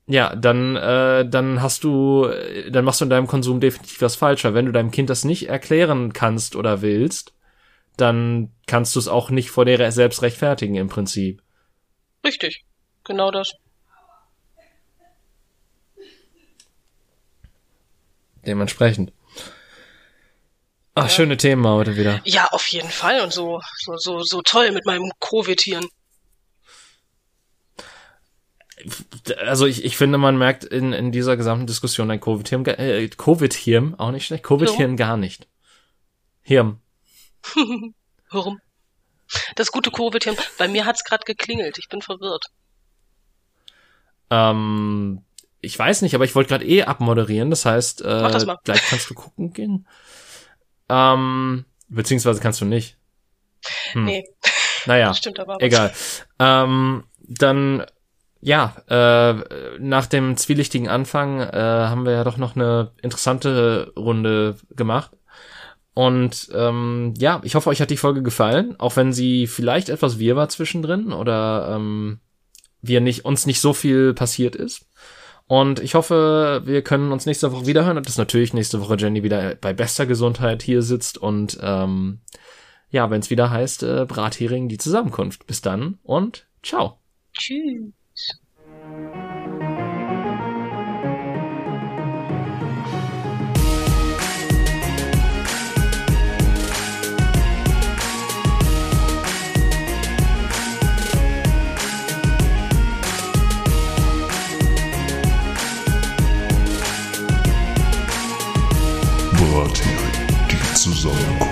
ja, dann, äh, dann hast du, dann machst du in deinem Konsum definitiv was falscher. Wenn du deinem Kind das nicht erklären kannst oder willst, dann kannst du es auch nicht vor dir selbst rechtfertigen im Prinzip. Richtig, genau das. dementsprechend. Ach, ja. schöne Themen heute wieder. Ja, auf jeden Fall und so, so, so, so toll mit meinem Covid-Hirn. Also ich, ich finde, man merkt in, in dieser gesamten Diskussion ein Covid-Hirn, äh, Covid-Hirn, auch nicht schlecht, Covid-Hirn gar nicht. Hirn. Warum? Das gute Covid-Hirn. Bei mir hat's gerade geklingelt. Ich bin verwirrt. Ähm, ich weiß nicht, aber ich wollte gerade eh abmoderieren. Das heißt, äh, das gleich kannst du gucken gehen. Ähm, beziehungsweise kannst du nicht. Hm. Nee. Naja, Stimmt aber egal. Ähm, dann, ja, äh, nach dem zwielichtigen Anfang äh, haben wir ja doch noch eine interessante Runde gemacht. Und ähm, ja, ich hoffe, euch hat die Folge gefallen, auch wenn sie vielleicht etwas wirr war zwischendrin oder ähm, wir nicht uns nicht so viel passiert ist. Und ich hoffe, wir können uns nächste Woche wiederhören und dass natürlich nächste Woche Jenny wieder bei bester Gesundheit hier sitzt und ähm, ja, wenn es wieder heißt, äh, Brathering die Zusammenkunft. Bis dann und ciao. Tschüss. Brathähne, die Zusammenkunft.